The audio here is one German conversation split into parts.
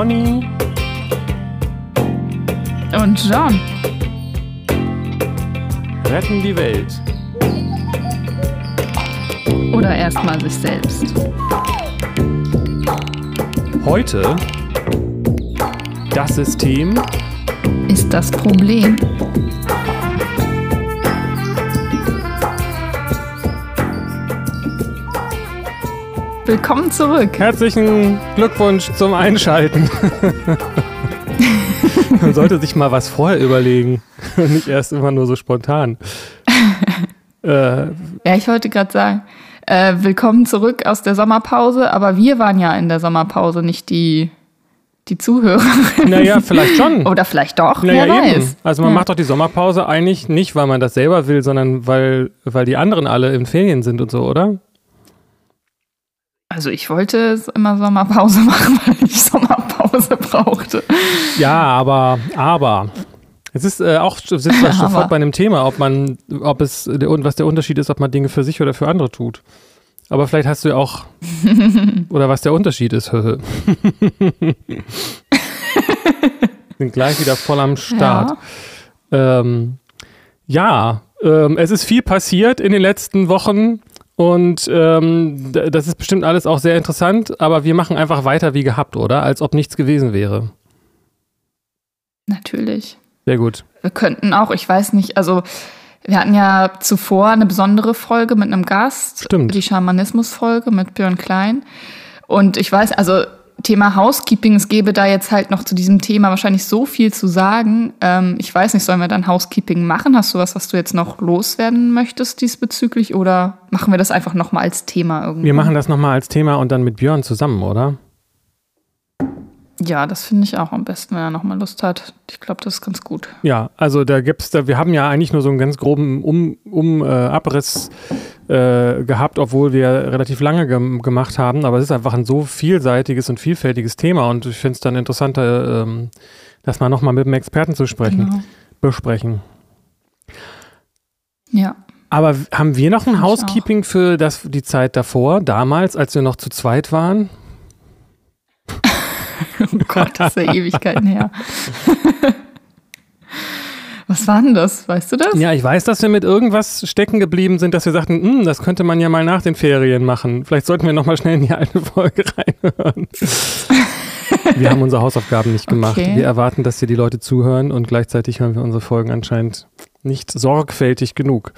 Conny und John retten die Welt. Oder erstmal sich selbst. Heute das System ist das Problem. Willkommen zurück. Herzlichen Glückwunsch zum Einschalten. Man sollte sich mal was vorher überlegen und nicht erst immer nur so spontan. äh, ja, ich wollte gerade sagen, äh, willkommen zurück aus der Sommerpause, aber wir waren ja in der Sommerpause, nicht die, die Zuhörer. Naja, vielleicht schon. Oder vielleicht doch, naja, wer eben. weiß. Also man ja. macht doch die Sommerpause eigentlich nicht, weil man das selber will, sondern weil, weil die anderen alle in Ferien sind und so, oder? Also ich wollte immer Sommerpause machen, weil ich Sommerpause brauchte. Ja, aber, aber. Es ist äh, auch sind wir sofort bei einem Thema, ob man, ob es was der Unterschied ist, ob man Dinge für sich oder für andere tut. Aber vielleicht hast du ja auch oder was der Unterschied ist. Sind gleich wieder voll am Start. Ja, ähm, ja ähm, es ist viel passiert in den letzten Wochen. Und ähm, das ist bestimmt alles auch sehr interessant, aber wir machen einfach weiter wie gehabt, oder? Als ob nichts gewesen wäre. Natürlich. Sehr gut. Wir könnten auch, ich weiß nicht, also wir hatten ja zuvor eine besondere Folge mit einem Gast. Stimmt. Die Schamanismus-Folge mit Björn Klein. Und ich weiß, also Thema Housekeeping, es gäbe da jetzt halt noch zu diesem Thema wahrscheinlich so viel zu sagen. Ähm, ich weiß nicht, sollen wir dann Housekeeping machen? Hast du was, was du jetzt noch loswerden möchtest diesbezüglich? Oder machen wir das einfach nochmal als Thema irgendwie? Wir machen das nochmal als Thema und dann mit Björn zusammen, oder? Ja, das finde ich auch am besten, wenn er nochmal Lust hat. Ich glaube, das ist ganz gut. Ja, also da gibt's da, wir haben ja eigentlich nur so einen ganz groben um, um äh, Abriss äh, gehabt, obwohl wir relativ lange ge gemacht haben, aber es ist einfach ein so vielseitiges und vielfältiges Thema und ich finde es dann interessanter, ähm, das mal nochmal mit einem Experten zu sprechen, Genau. besprechen. Ja. Aber haben wir noch ein Housekeeping für das, die Zeit davor, damals, als wir noch zu zweit waren? Oh Gott, das ist ja Ewigkeiten her. Was war denn das? Weißt du das? Ja, ich weiß, dass wir mit irgendwas stecken geblieben sind, dass wir sagten, "Hm, das könnte man ja mal nach den Ferien machen. Vielleicht sollten wir noch mal schnell in die alte Folge reinhören. wir haben unsere Hausaufgaben nicht gemacht. Okay. Wir erwarten, dass hier die Leute zuhören und gleichzeitig hören wir unsere Folgen anscheinend nicht sorgfältig genug.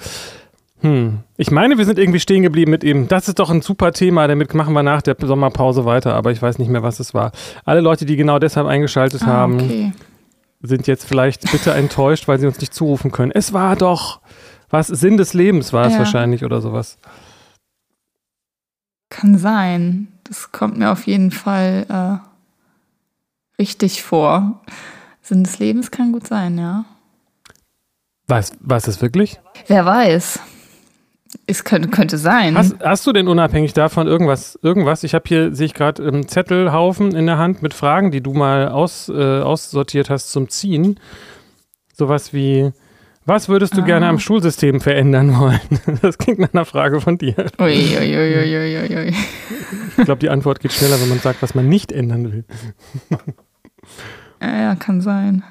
Hm. Ich meine, wir sind irgendwie stehen geblieben mit ihm. Das ist doch ein super Thema, damit machen wir nach der Sommerpause weiter, aber ich weiß nicht mehr, was es war. Alle Leute, die genau deshalb eingeschaltet Ah, haben, okay. sind jetzt vielleicht bitter enttäuscht, weil sie uns nicht zurufen können. Es war doch was Sinn des Lebens war es Ja. wahrscheinlich oder sowas. Kann sein. Das kommt mir auf jeden Fall äh, richtig vor. Sinn des Lebens kann gut sein, ja. Was was ist wirklich? Wer weiß. Es könnte, könnte sein. Hast, hast du denn unabhängig davon irgendwas irgendwas? Ich habe hier sehe ich gerade einen Zettelhaufen in der Hand mit Fragen, die du mal aus, äh, aussortiert hast zum Ziehen. Sowas wie was würdest du Ah. gerne am Schulsystem verändern wollen? Das klingt nach einer Frage von dir. Ui, ui, ui. Ich glaube, die Antwort geht schneller, wenn man sagt, was man nicht ändern will. Ja, ja, kann sein.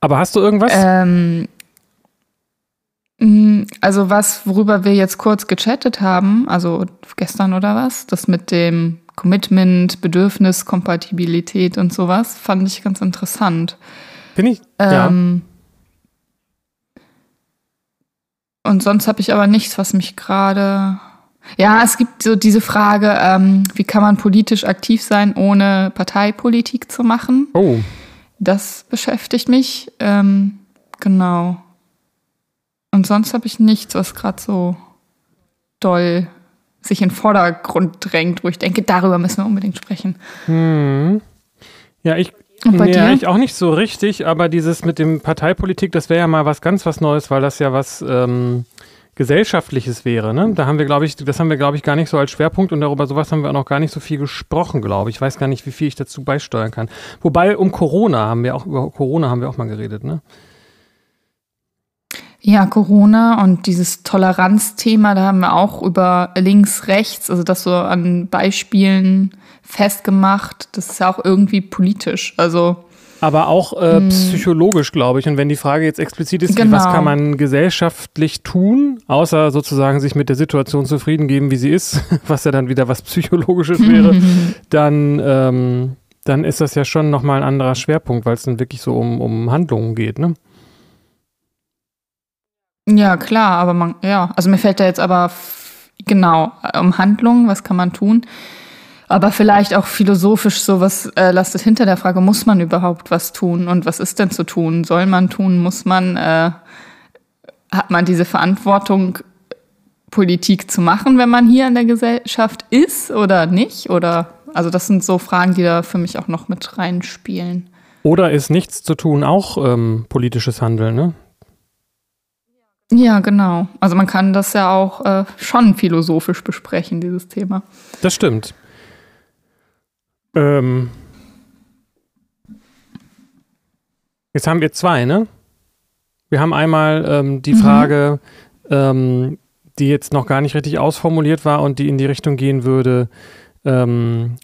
Aber hast du irgendwas? Ähm, also was, worüber wir jetzt kurz gechattet haben, also gestern oder was, das mit dem Commitment, Bedürfnis, Kompatibilität und sowas, fand ich ganz interessant. Bin ich? ja. Ähm, Und sonst habe ich aber nichts, was mich gerade. Ja, es gibt so diese Frage, ähm, wie kann man politisch aktiv sein, ohne Parteipolitik zu machen? Oh, Das beschäftigt mich. Ähm, genau. Und sonst habe ich nichts, was gerade so doll sich in den Vordergrund drängt, wo ich denke, darüber müssen wir unbedingt sprechen. Hm. Ja, ich, Und bei ja, dir? ich auch nicht so richtig, aber dieses mit dem Parteipolitik, das wäre ja mal was ganz was Neues, weil das ja was ähm, gesellschaftliches wäre. Ne? Da haben wir, glaube ich, das haben wir, glaube ich, gar nicht so als Schwerpunkt und darüber sowas haben wir auch noch gar nicht so viel gesprochen, glaube ich. Ich weiß gar nicht, wie viel ich dazu beisteuern kann. Wobei um Corona haben wir auch über Corona haben wir auch mal geredet, ne? Ja, Corona und dieses Toleranzthema, da haben wir auch über links, rechts, also das so an Beispielen festgemacht. Das ist ja auch irgendwie politisch. Also aber auch äh, hm. psychologisch, glaube ich. Und wenn die Frage jetzt explizit ist, genau. was kann man gesellschaftlich tun, außer sozusagen sich mit der Situation zufrieden geben, wie sie ist, was ja dann wieder was Psychologisches wäre, dann, ähm, dann ist das ja schon nochmal ein anderer Schwerpunkt, weil es dann wirklich so um, um Handlungen geht, ne? Ja, klar, aber man, ja, also mir fällt da jetzt aber genau um Handlungen, was kann man tun? aber vielleicht auch philosophisch sowas äh, lastet hinter der Frage, muss man überhaupt was tun und was ist denn zu tun? Soll man tun? Muss man? Äh, hat man diese Verantwortung, Politik zu machen, wenn man hier in der Gesellschaft ist oder nicht? Oder also das sind so Fragen, die da für mich auch noch mit reinspielen. Oder ist nichts zu tun auch ähm, politisches Handeln, ne? Ja, genau. Also man kann das ja auch äh, schon philosophisch besprechen, dieses Thema. Das stimmt. Ähm, jetzt haben wir zwei, ne? Wir haben einmal ähm, die mhm. Frage, ähm, die jetzt noch gar nicht richtig ausformuliert war und die in die Richtung gehen würde, ähm,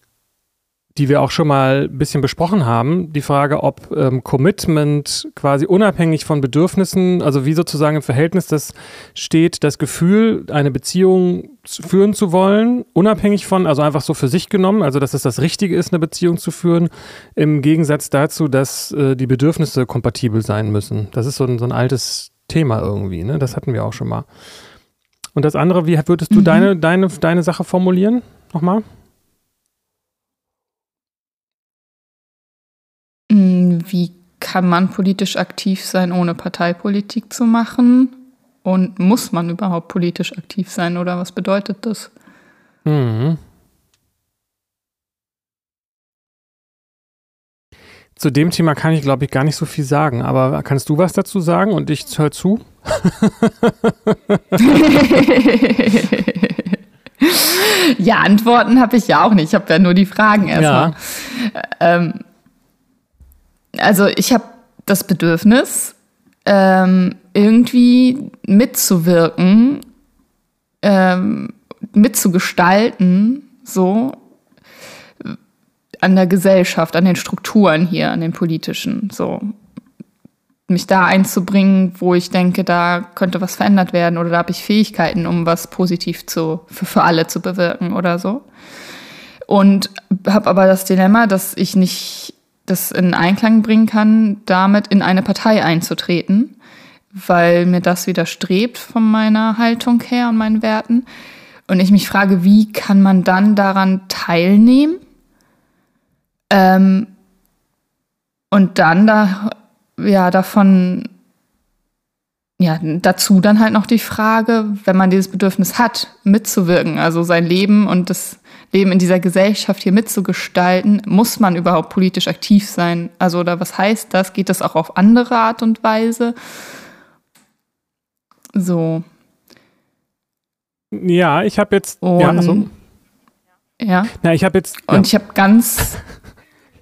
die wir auch schon mal ein bisschen besprochen haben, die Frage, ob ähm, Commitment quasi unabhängig von Bedürfnissen, also wie sozusagen im Verhältnis das steht, das Gefühl, eine Beziehung führen zu wollen, unabhängig von, also einfach so für sich genommen, also dass es das Richtige ist, eine Beziehung zu führen, im Gegensatz dazu, dass äh, die Bedürfnisse kompatibel sein müssen. Das ist so ein, so ein altes Thema irgendwie, ne? Das hatten wir auch schon mal. Und das andere, wie würdest du mhm. deine, deine, deine Sache formulieren? Nochmal? Wie kann man politisch aktiv sein, ohne Parteipolitik zu machen? Und muss man überhaupt politisch aktiv sein oder was bedeutet das? Mhm. Zu dem Thema kann ich, glaube ich, gar nicht so viel sagen. Aber kannst du was dazu sagen und ich höre zu? ja, Antworten habe ich ja auch nicht. Ich habe ja nur die Fragen erstmal. Ja. Ähm, also ich habe das Bedürfnis, ähm, irgendwie mitzuwirken, ähm, mitzugestalten, so an der Gesellschaft, an den Strukturen hier, an den politischen, so mich da einzubringen, wo ich denke, da könnte was verändert werden oder da habe ich Fähigkeiten, um was positiv zu, für, für alle zu bewirken oder so. Und habe aber das Dilemma, dass ich nicht das in Einklang bringen kann, damit in eine Partei einzutreten, weil mir das widerstrebt von meiner Haltung her und meinen Werten. Und ich mich frage, wie kann man dann daran teilnehmen? Ähm, und dann da, ja, davon, ja, dazu dann halt noch die Frage, wenn man dieses Bedürfnis hat, mitzuwirken, also sein Leben und das Leben in dieser Gesellschaft hier mitzugestalten, muss man überhaupt politisch aktiv sein? Also, oder was heißt das? Geht das auch auf andere Art und Weise? So. Ja, ich habe jetzt. Und, ja, also, ja. Na, ich habe jetzt. Ja. Und ich habe ganz,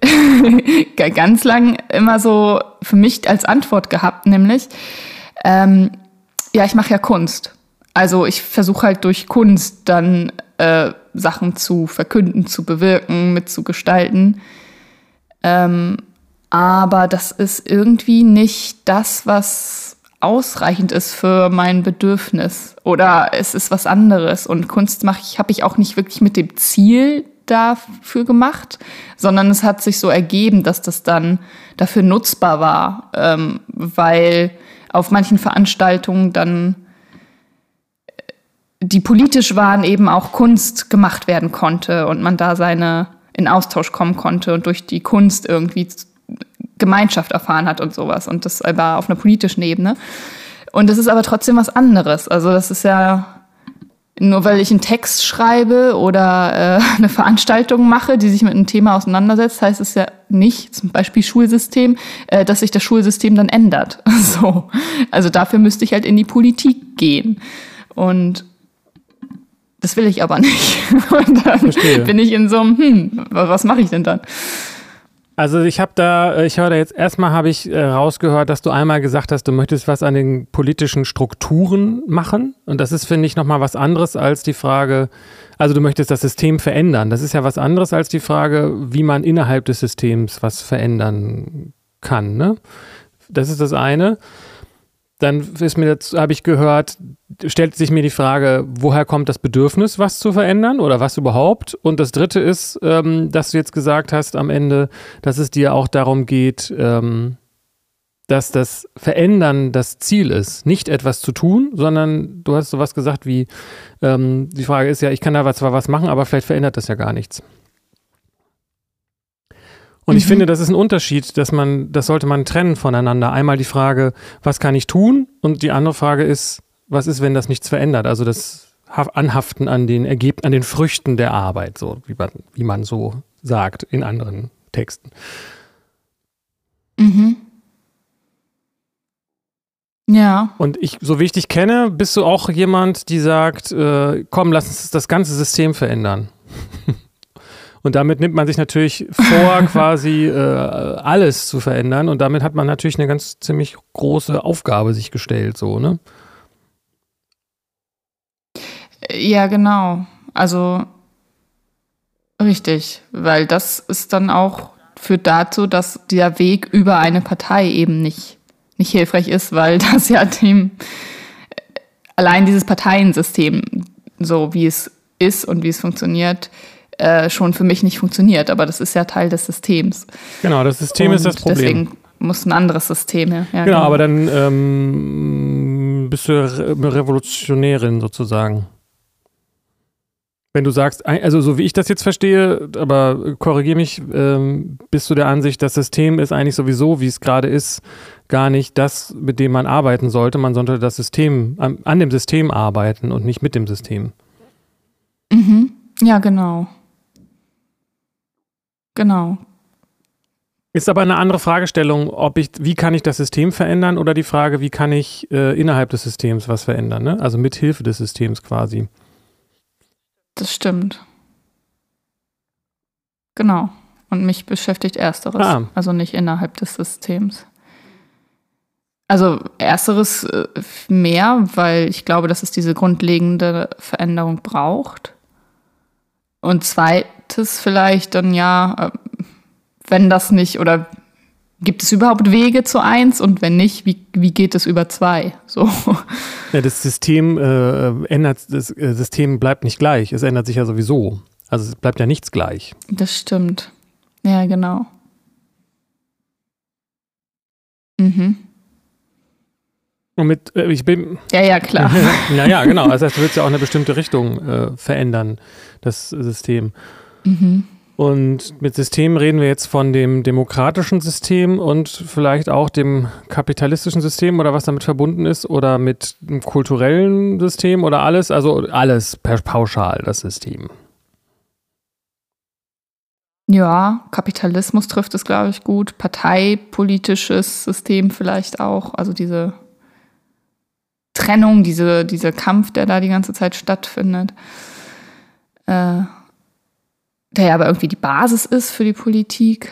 ganz lang immer so für mich als Antwort gehabt, nämlich, ähm, ja, ich mache ja Kunst. Also ich versuche halt durch Kunst dann äh, Sachen zu verkünden, zu bewirken, mitzugestalten. Ähm, aber das ist irgendwie nicht das, was ausreichend ist für mein Bedürfnis. Oder es ist was anderes. Und Kunst mache ich, habe ich auch nicht wirklich mit dem Ziel dafür gemacht, sondern es hat sich so ergeben, dass das dann dafür nutzbar war, ähm, weil auf manchen Veranstaltungen dann die politisch waren, eben auch Kunst gemacht werden konnte und man da seine in Austausch kommen konnte und durch die Kunst irgendwie Gemeinschaft erfahren hat und sowas. Und das war auf einer politischen Ebene. Und das ist aber trotzdem was anderes. Also das ist ja nur weil ich einen Text schreibe oder äh, eine Veranstaltung mache, die sich mit einem Thema auseinandersetzt, heißt es ja nicht, zum Beispiel Schulsystem, äh, dass sich das Schulsystem dann ändert. So. Also dafür müsste ich halt in die Politik gehen. Und das will ich aber nicht. Und dann Verstehe. bin ich in so einem, hm, was mache ich denn dann? Also ich habe da, äh, ich höre da jetzt erstmal habe ich äh, rausgehört, dass du einmal gesagt hast, du möchtest was an den politischen Strukturen machen. Und das ist, finde ich, nochmal was anderes als die Frage, also du möchtest das System verändern. Das ist ja was anderes als die Frage, wie man innerhalb des Systems was verändern kann. Ne? Das ist das eine. Dann ist mir habe ich gehört, stellt sich mir die Frage, woher kommt das Bedürfnis, was zu verändern oder was überhaupt? Und das dritte ist, ähm, dass du jetzt gesagt hast am Ende, dass es dir auch darum geht, ähm, dass das Verändern das Ziel ist, nicht etwas zu tun, sondern du hast sowas gesagt wie, ähm, die Frage ist ja, ich kann da zwar was machen, aber vielleicht verändert das ja gar nichts. Und mhm. ich finde, das ist ein Unterschied, dass man, das sollte man trennen voneinander. Einmal die Frage, was kann ich tun? Und die andere Frage ist, was ist, wenn das nichts verändert? Also das Anhaften an den Ergeb an den Früchten der Arbeit, so wie man, wie man so sagt in anderen Texten. Mhm. Ja. Und ich, so wie ich dich kenne, bist du auch jemand, die sagt, äh, komm, lass uns das ganze System verändern. Und damit nimmt man sich natürlich vor, quasi äh, alles zu verändern. Und damit hat man natürlich eine ganz ziemlich große Aufgabe sich gestellt, so, ne? Ja, genau. Also richtig, weil das ist dann auch führt dazu, dass der Weg über eine Partei eben nicht, nicht hilfreich ist, weil das ja dem allein dieses Parteiensystem, so wie es ist und wie es funktioniert, äh, schon für mich nicht funktioniert. Aber das ist ja Teil des Systems. Genau, das System Und ist das Problem. Deswegen muss ein anderes System her. Ja, genau, genau, aber dann ähm, bist du Re Revolutionärin sozusagen. Wenn du sagst, also so wie ich das jetzt verstehe, aber korrigiere mich, ähm, bist du der Ansicht, das System ist eigentlich sowieso, wie es gerade ist, gar nicht das, mit dem man arbeiten sollte. Man sollte das System, an, an dem System arbeiten und nicht mit dem System. Mhm. Ja, genau. Genau. Ist aber eine andere Fragestellung, ob ich, wie kann ich das System verändern oder die Frage, wie kann ich äh, innerhalb des Systems was verändern, ne? Also mit Hilfe des Systems quasi. Das stimmt. Genau. Und mich beschäftigt Ersteres, ah. also nicht innerhalb des Systems. Also Ersteres äh, mehr, weil ich glaube, dass es diese grundlegende Veränderung braucht. Und zweites vielleicht dann ja, äh, wenn das nicht oder gibt es überhaupt Wege zu eins und wenn nicht, wie, wie geht es über zwei? So. Ja, das System äh, ändert, das äh, System bleibt nicht gleich. Es ändert sich ja sowieso. Also es bleibt ja nichts gleich. Das stimmt. Ja, genau. Mhm. Und mit, äh, ich bin. Ja, ja, klar. ja, ja, genau. Das heißt, du willst ja auch eine bestimmte Richtung äh, verändern, das System. Mhm. Und mit System reden wir jetzt von dem demokratischen System und vielleicht auch dem kapitalistischen System oder was damit verbunden ist oder mit dem kulturellen System oder alles, also alles pauschal, das System. Ja, Kapitalismus trifft es, glaube ich, gut. Parteipolitisches System vielleicht auch. Also diese Trennung, diese, dieser Kampf, der da die ganze Zeit stattfindet, äh, der ja aber irgendwie die Basis ist für die Politik.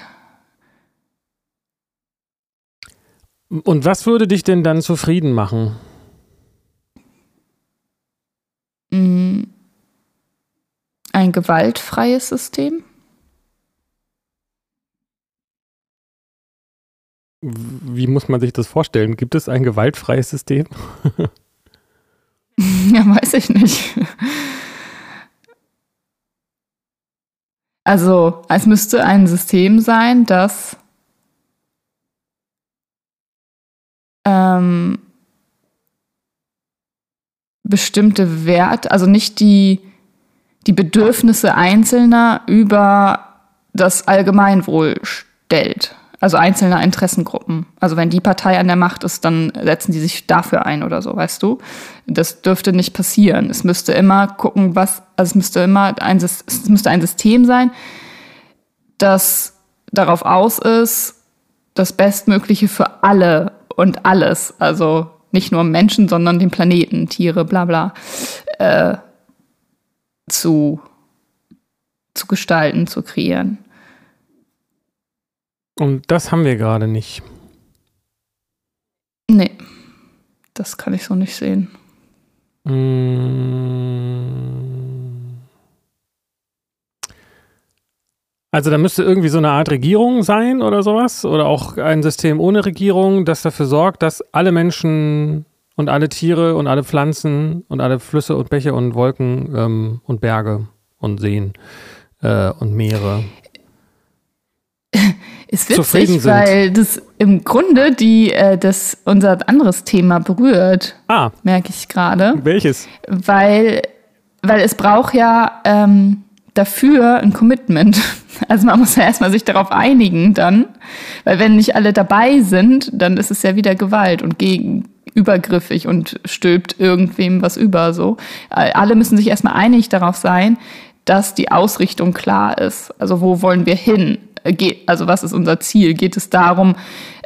Und was würde dich denn dann zufrieden machen? Mm, ein gewaltfreies System. Wie muss man sich das vorstellen? Gibt es ein gewaltfreies System? ja, weiß ich nicht. Also, es müsste ein System sein, das ähm, bestimmte Wert, also nicht die, die Bedürfnisse Einzelner über das Allgemeinwohl stellt also einzelne Interessengruppen. Also wenn die Partei an der Macht ist, dann setzen die sich dafür ein oder so, weißt du? Das dürfte nicht passieren. Es müsste immer gucken, was, also es müsste immer ein, es müsste ein System sein, das darauf aus ist, das Bestmögliche für alle und alles, also nicht nur Menschen, sondern den Planeten, Tiere, bla bla, äh, zu, zu gestalten, zu kreieren. Und das haben wir gerade nicht. Nee, das kann ich so nicht sehen. Mm. Also da müsste irgendwie so eine Art Regierung sein oder sowas oder auch ein System ohne Regierung, das dafür sorgt, dass alle Menschen und alle Tiere und alle Pflanzen und alle Flüsse und Bäche und Wolken ähm, und Berge und Seen äh, und Meere ist witzig, weil das im Grunde die, äh, das unser anderes Thema berührt. Ah. Merke ich gerade. Welches? Weil, weil es braucht ja ähm, dafür ein Commitment. Also man muss ja erstmal sich darauf einigen dann. Weil wenn nicht alle dabei sind, dann ist es ja wieder Gewalt und gegen übergriffig und stülpt irgendwem was über. So. Alle müssen sich erstmal einig darauf sein, dass die Ausrichtung klar ist. Also wo wollen wir hin? Also was ist unser Ziel? Geht es darum,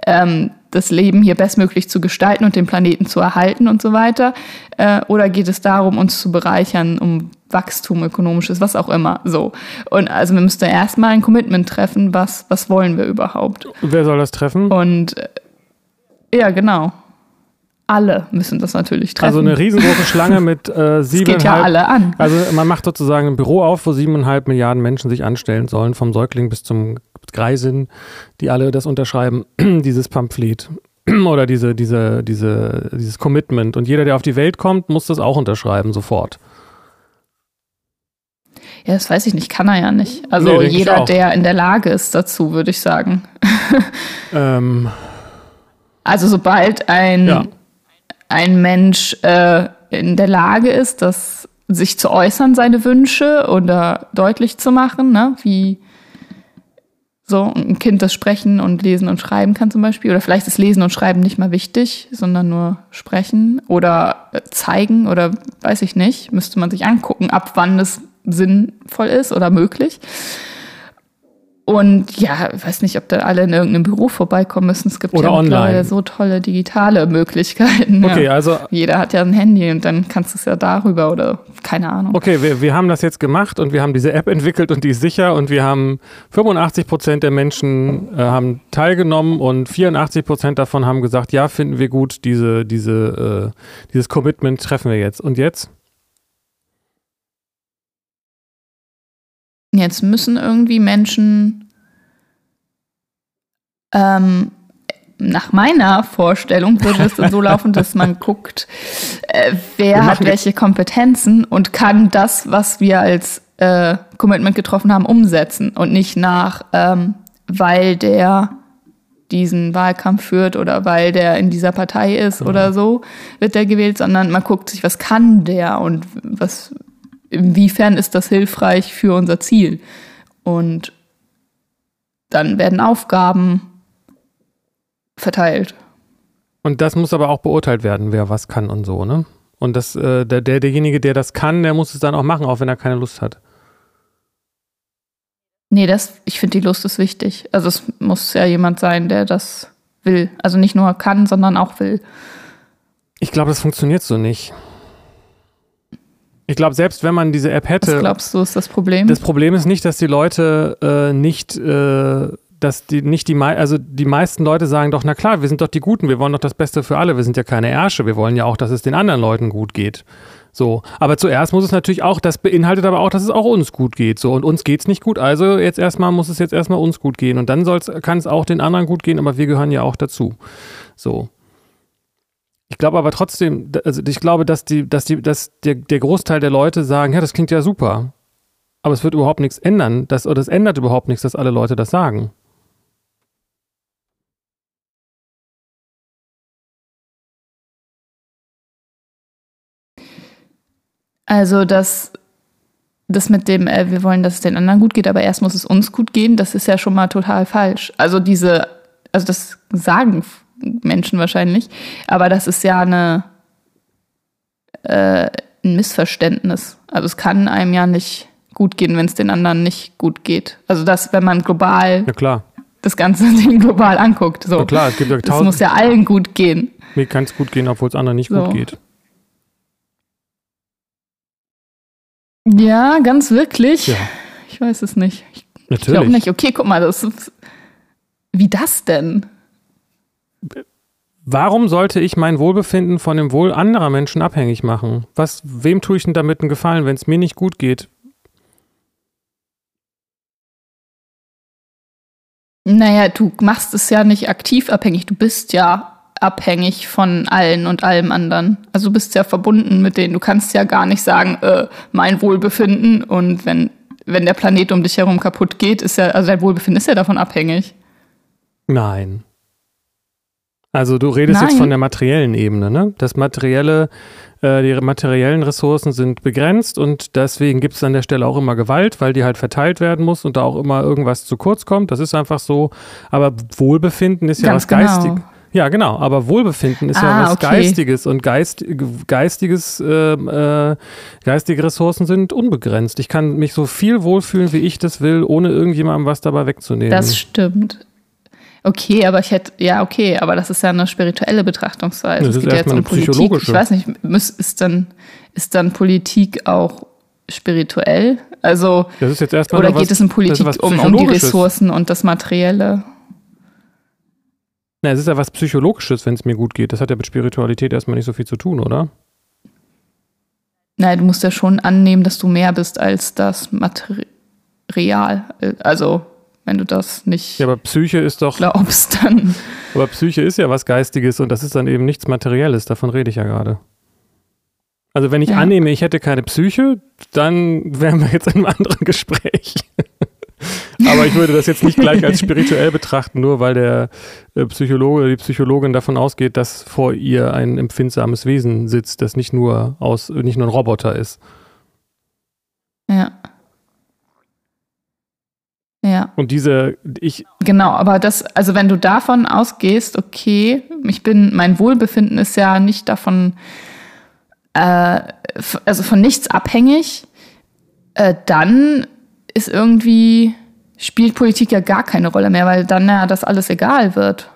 ähm, das Leben hier bestmöglich zu gestalten und den Planeten zu erhalten und so weiter? Äh, oder geht es darum, uns zu bereichern, um Wachstum, ökonomisches, was auch immer? So. Und also wir müssten erstmal ein Commitment treffen, was, was wollen wir überhaupt? Wer soll das treffen? Und äh, ja, genau alle müssen das natürlich treffen. Also eine riesengroße Schlange mit äh, sieben. geht ja alle an. Also man macht sozusagen ein Büro auf, wo siebeneinhalb Milliarden Menschen sich anstellen sollen, vom Säugling bis zum Greisin, die alle das unterschreiben, dieses Pamphlet oder diese, diese, diese, dieses Commitment. Und jeder, der auf die Welt kommt, muss das auch unterschreiben, sofort. Ja, das weiß ich nicht, kann er ja nicht. Also nee, jeder, der in der Lage ist dazu, würde ich sagen. ähm, also sobald ein ja ein Mensch äh, in der Lage ist, das sich zu äußern, seine Wünsche oder deutlich zu machen, ne? wie so ein Kind das Sprechen und Lesen und Schreiben kann zum Beispiel. Oder vielleicht ist Lesen und Schreiben nicht mal wichtig, sondern nur Sprechen oder äh, zeigen oder weiß ich nicht. Müsste man sich angucken, ab wann es sinnvoll ist oder möglich. Und ja, ich weiß nicht, ob da alle in irgendeinem Büro vorbeikommen müssen. Es gibt Oder ja online. so tolle digitale Möglichkeiten. Okay, ja. also. Jeder hat ja ein Handy und dann kannst du es ja darüber oder keine Ahnung. Okay, wir, wir haben das jetzt gemacht und wir haben diese App entwickelt und die ist sicher und wir haben 85 Prozent der Menschen äh, haben teilgenommen und 84 Prozent davon haben gesagt, ja, finden wir gut, diese, diese, äh, dieses Commitment treffen wir jetzt. Und jetzt? Jetzt müssen irgendwie Menschen ähm, nach meiner Vorstellung würde es dann so laufen, dass man guckt, äh, wer hat welche Kompetenzen und kann das, was wir als äh, Commitment getroffen haben, umsetzen und nicht nach, ähm, weil der diesen Wahlkampf führt oder weil der in dieser Partei ist mhm. oder so, wird der gewählt, sondern man guckt sich, was kann der und was inwiefern ist das hilfreich für unser Ziel? Und dann werden Aufgaben verteilt. Und das muss aber auch beurteilt werden, wer was kann und so, ne? Und das, äh, der, der, derjenige, der das kann, der muss es dann auch machen, auch wenn er keine Lust hat. Nee, das, ich finde, die Lust ist wichtig. Also es muss ja jemand sein, der das will. Also nicht nur kann, sondern auch will. Ich glaube, das funktioniert so nicht. Ich glaube, selbst wenn man diese App hätte. Was glaubst du, ist das Problem? Das Problem ist nicht, dass die Leute äh, nicht, äh, dass die nicht die, also die meisten Leute sagen doch, na klar, wir sind doch die Guten, wir wollen doch das Beste für alle, wir sind ja keine Ärsche, wir wollen ja auch, dass es den anderen Leuten gut geht. So, aber zuerst muss es natürlich auch, das beinhaltet aber auch, dass es auch uns gut geht. So, und uns geht es nicht gut, also jetzt erstmal muss es jetzt erstmal uns gut gehen. Und dann kann es auch den anderen gut gehen, aber wir gehören ja auch dazu. So. Ich glaube aber trotzdem, also ich glaube, dass die, dass die, dass der, der Großteil der Leute sagen, ja, das klingt ja super. Aber es wird überhaupt nichts ändern. Das, oder es ändert überhaupt nichts, dass alle Leute das sagen. Also das, das mit dem, äh, wir wollen, dass es den anderen gut geht, aber erst muss es uns gut gehen, das ist ja schon mal total falsch. Also diese, also das Sagen Menschen wahrscheinlich. Aber das ist ja eine, äh, ein Missverständnis. Also es kann einem ja nicht gut gehen, wenn es den anderen nicht gut geht. Also das, wenn man global ja, das ganze Ding global anguckt. So. Ja, klar, es gibt ja tausend. Es muss ja allen gut gehen. Mir kann es gut gehen, obwohl es anderen nicht so. gut geht. Ja, ganz wirklich. Ja. Ich weiß es nicht. Ich Natürlich. Ich glaube nicht. Okay, guck mal, das ist Wie das denn? Warum sollte ich mein Wohlbefinden von dem Wohl anderer Menschen abhängig machen? Was, wem tue ich denn damit einen Gefallen, wenn es mir nicht gut geht? Naja, du machst es ja nicht aktiv abhängig. Du bist ja abhängig von allen und allem anderen. Also du bist ja verbunden mit denen. Du kannst ja gar nicht sagen, äh, mein Wohlbefinden und wenn, wenn der Planet um dich herum kaputt geht, ist ja, also dein Wohlbefinden ist ja davon abhängig. Nein. Also du redest Nein. jetzt von der materiellen Ebene, ne? Das materielle, äh, die materiellen Ressourcen sind begrenzt und deswegen gibt es an der Stelle auch immer Gewalt, weil die halt verteilt werden muss und da auch immer irgendwas zu kurz kommt. Das ist einfach so. Aber Wohlbefinden ist ja Ganz was geistig. genau. Ja, genau. Aber Wohlbefinden ist ja Ah, was okay. Geistiges und Geist, geistiges, ähm, äh, geistige Ressourcen sind unbegrenzt. Ich kann mich so viel wohlfühlen, wie ich das will, ohne irgendjemandem was dabei wegzunehmen. Das stimmt. Okay, aber ich hätte, ja, okay, aber das ist ja eine spirituelle Betrachtungsweise. Das es ist geht ja jetzt erstmal um eine Politik. psychologische. Ich weiß nicht, muss, ist, dann, ist dann Politik auch spirituell? Also, das ist jetzt erstmal oder nur geht was, es in das Politik was um, um die. Ressourcen und das Materielle? Na, es ist ja was Psychologisches, wenn es mir gut geht. Das hat ja mit Spiritualität erstmal nicht so viel zu tun, oder? Nein, du musst ja schon annehmen, dass du mehr bist als das Material. Also, wenn du das nicht Ja, aber Psyche ist doch, glaubst, dann. aber Psyche ist ja was Geistiges und das ist dann eben nichts Materielles. Davon rede ich ja gerade. Also wenn ich Ja. annehme, ich hätte keine Psyche, dann wären wir jetzt in einem anderen Gespräch. aber ich würde das jetzt nicht gleich als spirituell betrachten, nur weil der äh, Psychologe, die Psychologin davon ausgeht, dass vor ihr ein empfindsames Wesen sitzt, das nicht nur aus, nicht nur ein Roboter ist. Ja. Ja. Und diese, ich, Genau, aber das, also wenn du davon ausgehst, okay, ich bin, mein Wohlbefinden ist ja nicht davon, äh, also von nichts abhängig, äh, dann ist irgendwie, spielt Politik ja gar keine Rolle mehr, weil dann ja das alles egal wird.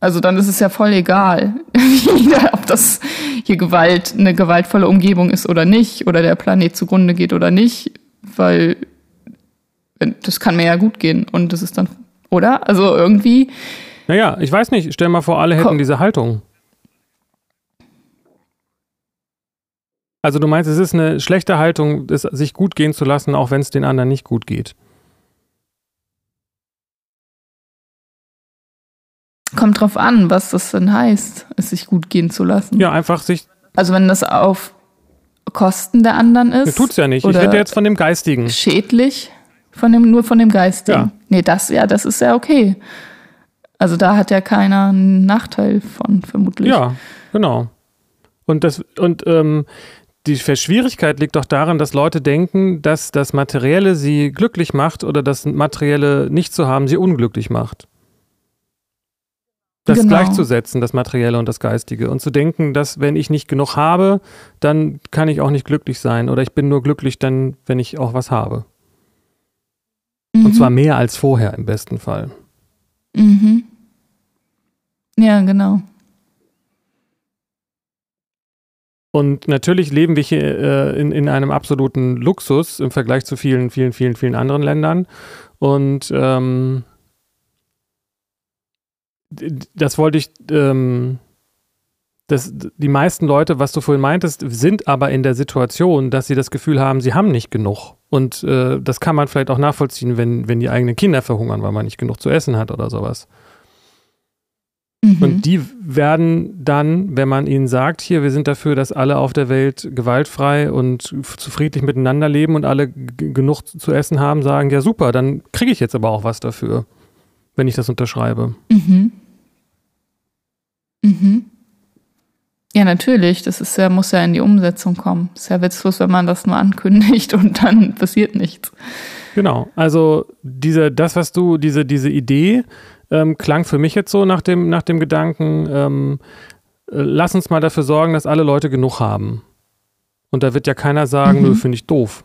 Also dann ist es ja voll egal, ob das hier Gewalt, eine gewaltvolle Umgebung ist oder nicht, oder der Planet zugrunde geht oder nicht, weil das kann mir ja gut gehen und das ist dann, oder? Also irgendwie, naja, ich weiß nicht, stell mal vor, alle hätten diese Haltung. Also du meinst, es ist eine schlechte Haltung, es sich gut gehen zu lassen, auch wenn es den anderen nicht gut geht. kommt drauf an, was das denn heißt, es sich gut gehen zu lassen. Ja, einfach sich, Also wenn das auf Kosten der anderen ist, tut's ja nicht. Ich rede jetzt von dem Geistigen. schädlich, von dem, nur von dem Geistigen. Ja. Nee, das, ja, das ist ja okay. Also da hat ja keiner einen Nachteil von, vermutlich. Ja, genau. Und das, und ähm, die Schwierigkeit liegt doch daran, dass Leute denken, dass das Materielle sie glücklich macht oder das Materielle nicht zu haben sie unglücklich macht. Das Genau. gleichzusetzen, das Materielle und das Geistige. Und zu denken, dass wenn ich nicht genug habe, dann kann ich auch nicht glücklich sein. Oder ich bin nur glücklich dann, wenn ich auch was habe. Mhm. Und zwar mehr als vorher im besten Fall. Mhm. Ja, genau. Und natürlich leben wir hier äh, in, in einem absoluten Luxus im Vergleich zu vielen, vielen, vielen, vielen anderen Ländern. Und ähm, das wollte ich, ähm, das, die meisten Leute, was du vorhin meintest, sind aber in der Situation, dass sie das Gefühl haben, sie haben nicht genug. Und äh, das kann man vielleicht auch nachvollziehen, wenn, wenn die eigenen Kinder verhungern, weil man nicht genug zu essen hat oder sowas. Mhm. Und die werden dann, wenn man ihnen sagt, hier, wir sind dafür, dass alle auf der Welt gewaltfrei und f- zu friedlich miteinander leben und alle genug zu essen haben, sagen, ja super, dann kriege ich jetzt aber auch was dafür, wenn ich das unterschreibe. Mhm. Mhm. Ja, natürlich. Das ist ja, muss ja in die Umsetzung kommen. Ist ja witzlos, wenn man das nur ankündigt und dann passiert nichts. Genau. Also diese, das, was du, diese, diese Idee ähm, klang für mich jetzt so nach dem, nach dem Gedanken, ähm, äh, lass uns mal dafür sorgen, dass alle Leute genug haben. Und da wird ja keiner sagen, Mhm. nö, finde ich doof.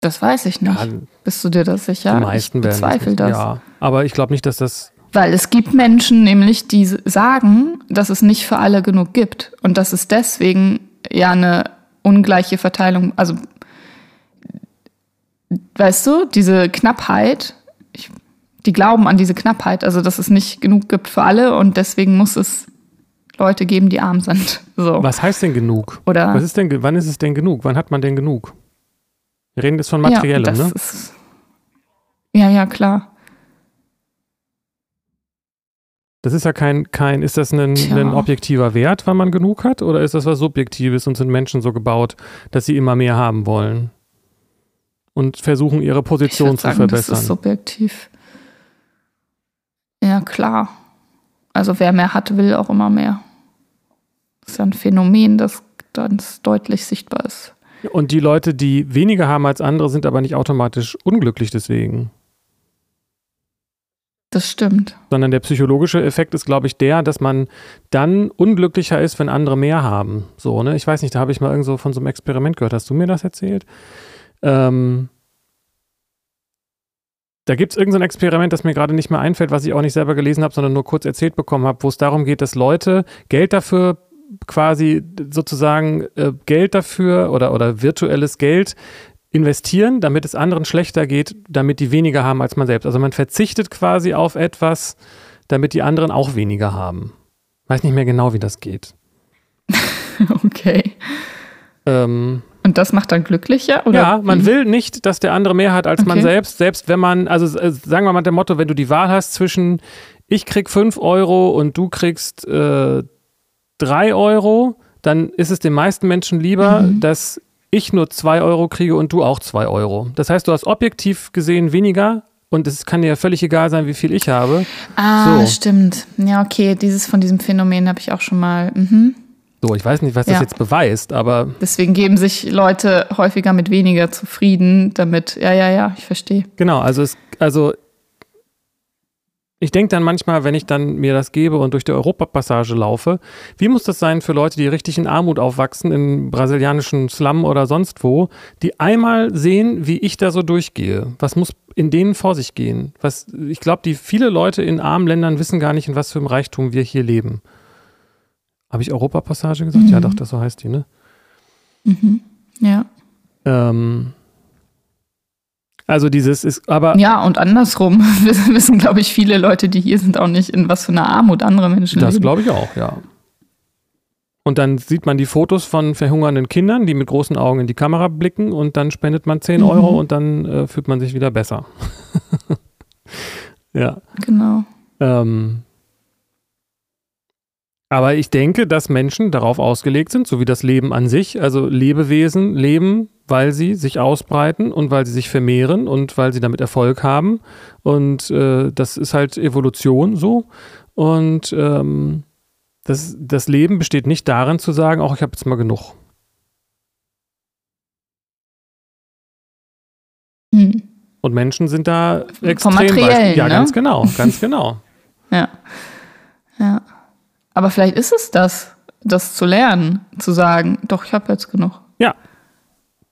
Das weiß ich nicht. Ja, Bist du dir das sicher? die meisten ich bezweifle das. Ja, aber ich glaube nicht, dass das Weil es gibt Menschen nämlich, die sagen, dass es nicht für alle genug gibt und dass es deswegen ja eine ungleiche Verteilung, also weißt du, diese Knappheit, ich, die glauben an diese Knappheit, also dass es nicht genug gibt für alle und deswegen muss es Leute geben, die arm sind. So. Was heißt denn genug? Oder Was ist denn, wann ist es denn genug? Wann hat man denn genug? Wir reden jetzt von Materiellem, ja, ne? Ist, ja, ja, klar. Das ist ja kein, kein ist das ein, ein objektiver Wert, wann man genug hat? Oder ist das was Subjektives und sind Menschen so gebaut, dass sie immer mehr haben wollen? Und versuchen, ihre Position zu sagen, verbessern. Das ist subjektiv. Ja, klar. Also wer mehr hat, will auch immer mehr. Das ist ja ein Phänomen, das ganz deutlich sichtbar ist. Und die Leute, die weniger haben als andere, sind aber nicht automatisch unglücklich deswegen. Das stimmt. Sondern der psychologische Effekt ist, glaube ich, der, dass man dann unglücklicher ist, wenn andere mehr haben. So, ne? Ich weiß nicht, da habe ich mal irgendwo von so einem Experiment gehört. Hast du mir das erzählt? Ähm, da gibt es irgendein Experiment, das mir gerade nicht mehr einfällt, was ich auch nicht selber gelesen habe, sondern nur kurz erzählt bekommen habe, wo es darum geht, dass Leute Geld dafür quasi sozusagen äh, Geld dafür oder, oder virtuelles Geld investieren, damit es anderen schlechter geht, damit die weniger haben als man selbst. Also man verzichtet quasi auf etwas, damit die anderen auch weniger haben. Weiß nicht mehr genau, wie das geht. Okay. Ähm, Und das macht dann glücklicher? Oder ja, man will nicht, dass der andere mehr hat als man Okay. selbst. Selbst wenn man, also äh, sagen wir mal der Motto, wenn du die Wahl hast zwischen ich krieg 5 Euro und du kriegst äh, 3 Euro, dann ist es den meisten Menschen lieber, Mhm. dass ich nur 2 Euro kriege und du auch 2 Euro. Das heißt, du hast objektiv gesehen weniger und es kann dir ja völlig egal sein, wie viel ich habe. Ah, So. stimmt. Ja, okay, dieses von diesem Phänomen habe ich auch schon mal. Mhm. So, ich weiß nicht, was das Ja. jetzt beweist, aber Deswegen geben sich Leute häufiger mit weniger zufrieden, damit, ja, ja, ja, ich verstehe. Genau, also es, also ich denke dann manchmal, wenn ich dann mir das gebe und durch die Europapassage laufe, wie muss das sein für Leute, die richtig in Armut aufwachsen, im brasilianischen Slum oder sonst wo, die einmal sehen, wie ich da so durchgehe? Was muss in denen vor sich gehen? Was, ich glaube, die viele Leute in armen Ländern wissen gar nicht, in was für einem Reichtum wir hier leben. Habe ich Europapassage gesagt? Ja, Mhm. doch, das so heißt die, ne? Mhm. Ja. Ähm, also dieses ist, aber Ja, und andersrum wissen, glaube ich, viele Leute, die hier sind, auch nicht, in was für einer Armut andere Menschen Das leben. glaube ich auch, ja. Und dann sieht man die Fotos von verhungernden Kindern, die mit großen Augen in die Kamera blicken und dann spendet man 10 Mhm. Euro und dann äh, fühlt man sich wieder besser. ja. Genau. Ähm, aber ich denke, dass Menschen darauf ausgelegt sind, so wie das Leben an sich, also Lebewesen leben, weil sie sich ausbreiten und weil sie sich vermehren und weil sie damit Erfolg haben. Und äh, das ist halt Evolution so. Und ähm, das, das Leben besteht nicht darin zu sagen, auch ich habe jetzt mal genug. Hm. Und Menschen sind da Vom extrem Ja, ne? ganz genau, ganz genau. Ja. Ja. Aber vielleicht ist es das, das zu lernen, zu sagen, doch, ich habe jetzt genug.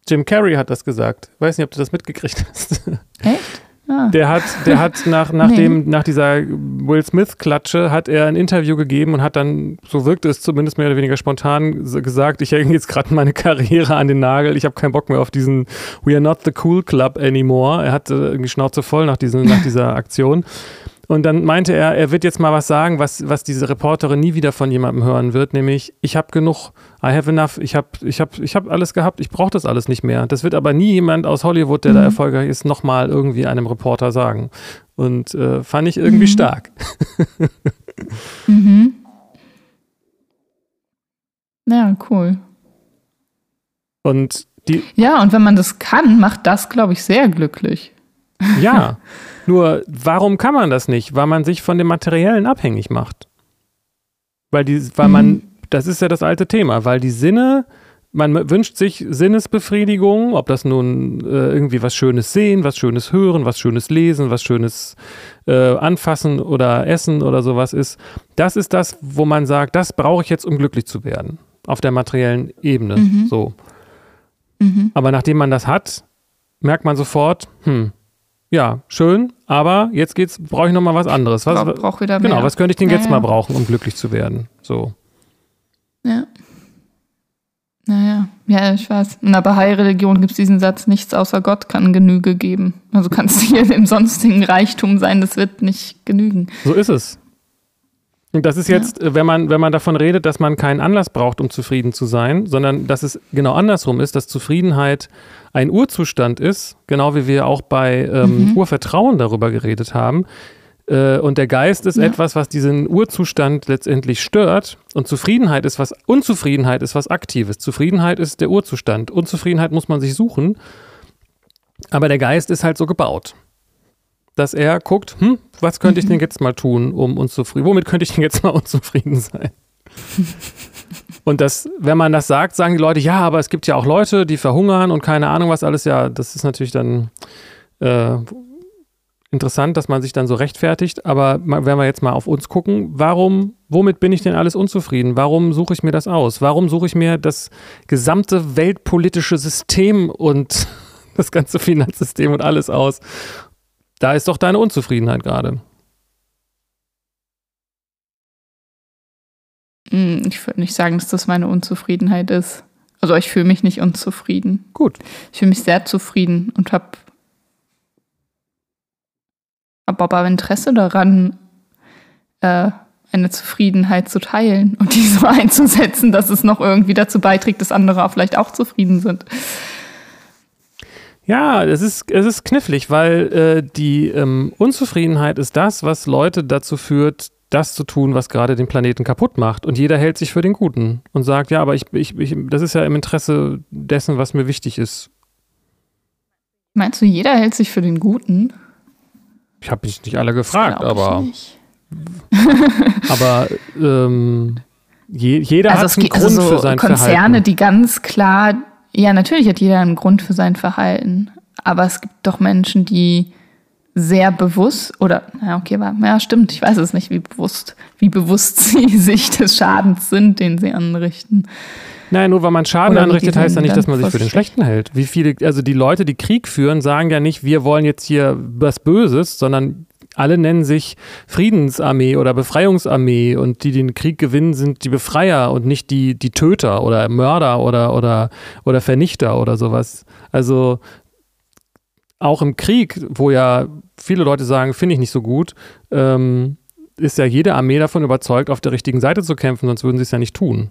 Jim Carrey hat das gesagt. Weiß nicht, ob du das mitgekriegt hast. Echt? Ah. Der hat, der hat nach, nach, dem, nach dieser Will Smith-Klatsche hat er ein Interview gegeben und hat dann, so wirkte es zumindest mehr oder weniger spontan, gesagt, ich hänge jetzt gerade meine Karriere an den Nagel, ich habe keinen Bock mehr auf diesen We are not the cool club anymore. Er hatte irgendwie Schnauze voll nach, diesen, nach dieser Aktion. Und dann meinte er, er wird jetzt mal was sagen, was, was diese Reporterin nie wieder von jemandem hören wird, nämlich ich habe genug, I have enough, ich habe ich hab, ich hab alles gehabt, ich brauche das alles nicht mehr. Das wird aber nie jemand aus Hollywood, der da Mhm. erfolgreich ist, nochmal irgendwie einem Reporter sagen. Und äh, fand ich irgendwie Mhm. stark. Mhm. Ja, cool. Und die, Ja, und wenn man das kann, macht das, glaube ich, sehr glücklich. ja, nur warum kann man das nicht? Weil man sich von dem Materiellen abhängig macht. Weil die, weil man, Mhm. das ist ja das alte Thema, weil die Sinne, man wünscht sich Sinnesbefriedigung, ob das nun äh, irgendwie was Schönes sehen, was Schönes hören, was Schönes lesen, was Schönes äh, anfassen oder essen oder sowas ist. Das ist das, wo man sagt, das brauche ich jetzt, um glücklich zu werden. Auf der materiellen Ebene. Mhm. So. Mhm. Aber nachdem man das hat, merkt man sofort, hm, ja, schön, aber jetzt geht's, brauche ich noch mal was anderes. Was, Brauch, brauch wieder mehr. genau, was könnte ich denn Ja, jetzt mal brauchen, um glücklich zu werden? So. Ja. Naja, ja, ich weiß. In der Bahai-Religion gibt es diesen Satz, nichts außer Gott kann Genüge geben. Also kannst du hier im sonstigen Reichtum sein, das wird nicht genügen. So ist es. Und das ist jetzt, ja. wenn, man, wenn man davon redet, dass man keinen Anlass braucht, um zufrieden zu sein, sondern dass es genau andersrum ist, dass Zufriedenheit ein Urzustand ist, genau wie wir auch bei ähm, mhm. Urvertrauen darüber geredet haben. Äh, und der Geist ist ja. etwas, was diesen Urzustand letztendlich stört. Und Zufriedenheit ist was, Unzufriedenheit ist was Aktives. Zufriedenheit ist der Urzustand. Unzufriedenheit muss man sich suchen. Aber der Geist ist halt so gebaut dass er guckt, hm, was könnte ich denn jetzt mal tun, um unzufrieden, womit könnte ich denn jetzt mal unzufrieden sein? und das, wenn man das sagt, sagen die Leute, ja, aber es gibt ja auch Leute, die verhungern und keine Ahnung was alles, ja, das ist natürlich dann äh, interessant, dass man sich dann so rechtfertigt, aber wenn wir jetzt mal auf uns gucken, warum, womit bin ich denn alles unzufrieden? Warum suche ich mir das aus? Warum suche ich mir das gesamte weltpolitische System und das ganze Finanzsystem und alles aus? Da ist doch deine Unzufriedenheit gerade. Hm, ich würde nicht sagen, dass das meine Unzufriedenheit ist. Also ich fühle mich nicht unzufrieden. Gut. Ich fühle mich sehr zufrieden und habe hab aber Interesse daran, äh, eine Zufriedenheit zu teilen und die so einzusetzen, dass es noch irgendwie dazu beiträgt, dass andere vielleicht auch zufrieden sind. Ja, es ist, es ist knifflig, weil äh, die ähm, Unzufriedenheit ist das, was Leute dazu führt, das zu tun, was gerade den Planeten kaputt macht. Und jeder hält sich für den Guten und sagt, ja, aber ich, ich, ich, das ist ja im Interesse dessen, was mir wichtig ist. Meinst du, jeder hält sich für den Guten? Ich habe mich nicht alle gefragt, aber. aber ähm, je, jeder also hat einen Grund also so für sein Konzerne, Verhalten. die ganz klar ja, natürlich hat jeder einen Grund für sein Verhalten. Aber es gibt doch Menschen, die sehr bewusst oder ja okay war ja stimmt ich weiß es nicht wie bewusst wie bewusst sie sich des Schadens sind den sie anrichten Nein, nur weil man Schaden Oder anrichtet, heißt ja nicht, dass man sich für den Schlechten hält. Wie viele, also die Leute, die Krieg führen, sagen ja nicht, wir wollen jetzt hier was Böses, sondern alle nennen sich Friedensarmee oder Befreiungsarmee und die den Krieg gewinnen, sind die Befreier und nicht die, die Töter oder Mörder oder, oder, oder Vernichter oder sowas. Also auch im Krieg, wo ja viele Leute sagen, finde ich nicht so gut, ähm, ist ja jede Armee davon überzeugt, auf der richtigen Seite zu kämpfen, sonst würden sie es ja nicht tun.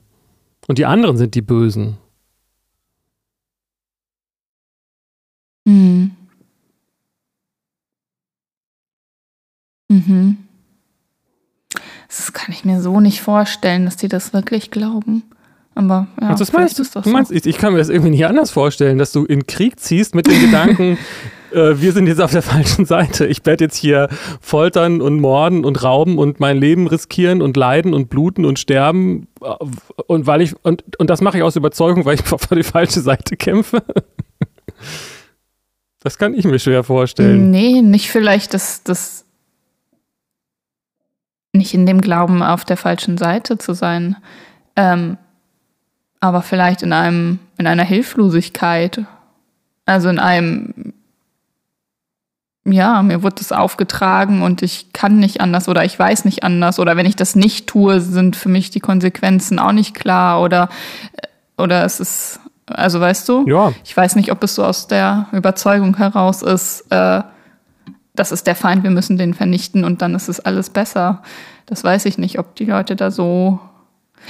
Und die anderen sind die Bösen. Mhm. Mhm. Das kann ich mir so nicht vorstellen, dass die das wirklich glauben. Aber ja, also das meinst, ist das so. meinst, ich, ich, kann mir das irgendwie nicht anders vorstellen, dass du in Krieg ziehst mit dem Gedanken, äh, wir sind jetzt auf der falschen Seite. Ich werde jetzt hier foltern und morden und rauben und mein Leben riskieren und leiden und bluten und sterben. Äh, und weil ich, und, und das mache ich aus Überzeugung, weil ich auf die falsche Seite kämpfe. Das kann ich mir schwer vorstellen. Nee, nicht vielleicht das, das nicht in dem Glauben, auf der falschen Seite zu sein, ähm, aber vielleicht in einem, in einer Hilflosigkeit, also in einem, ja, mir wird das aufgetragen und ich kann nicht anders oder ich weiß nicht anders oder wenn ich das nicht tue, sind für mich die Konsequenzen auch nicht klar oder, oder es ist, also weißt du, ja. ich weiß nicht, ob es so aus der Überzeugung heraus ist, äh, das ist der Feind, wir müssen den vernichten und dann ist es alles besser. Das weiß ich nicht, ob die Leute da so.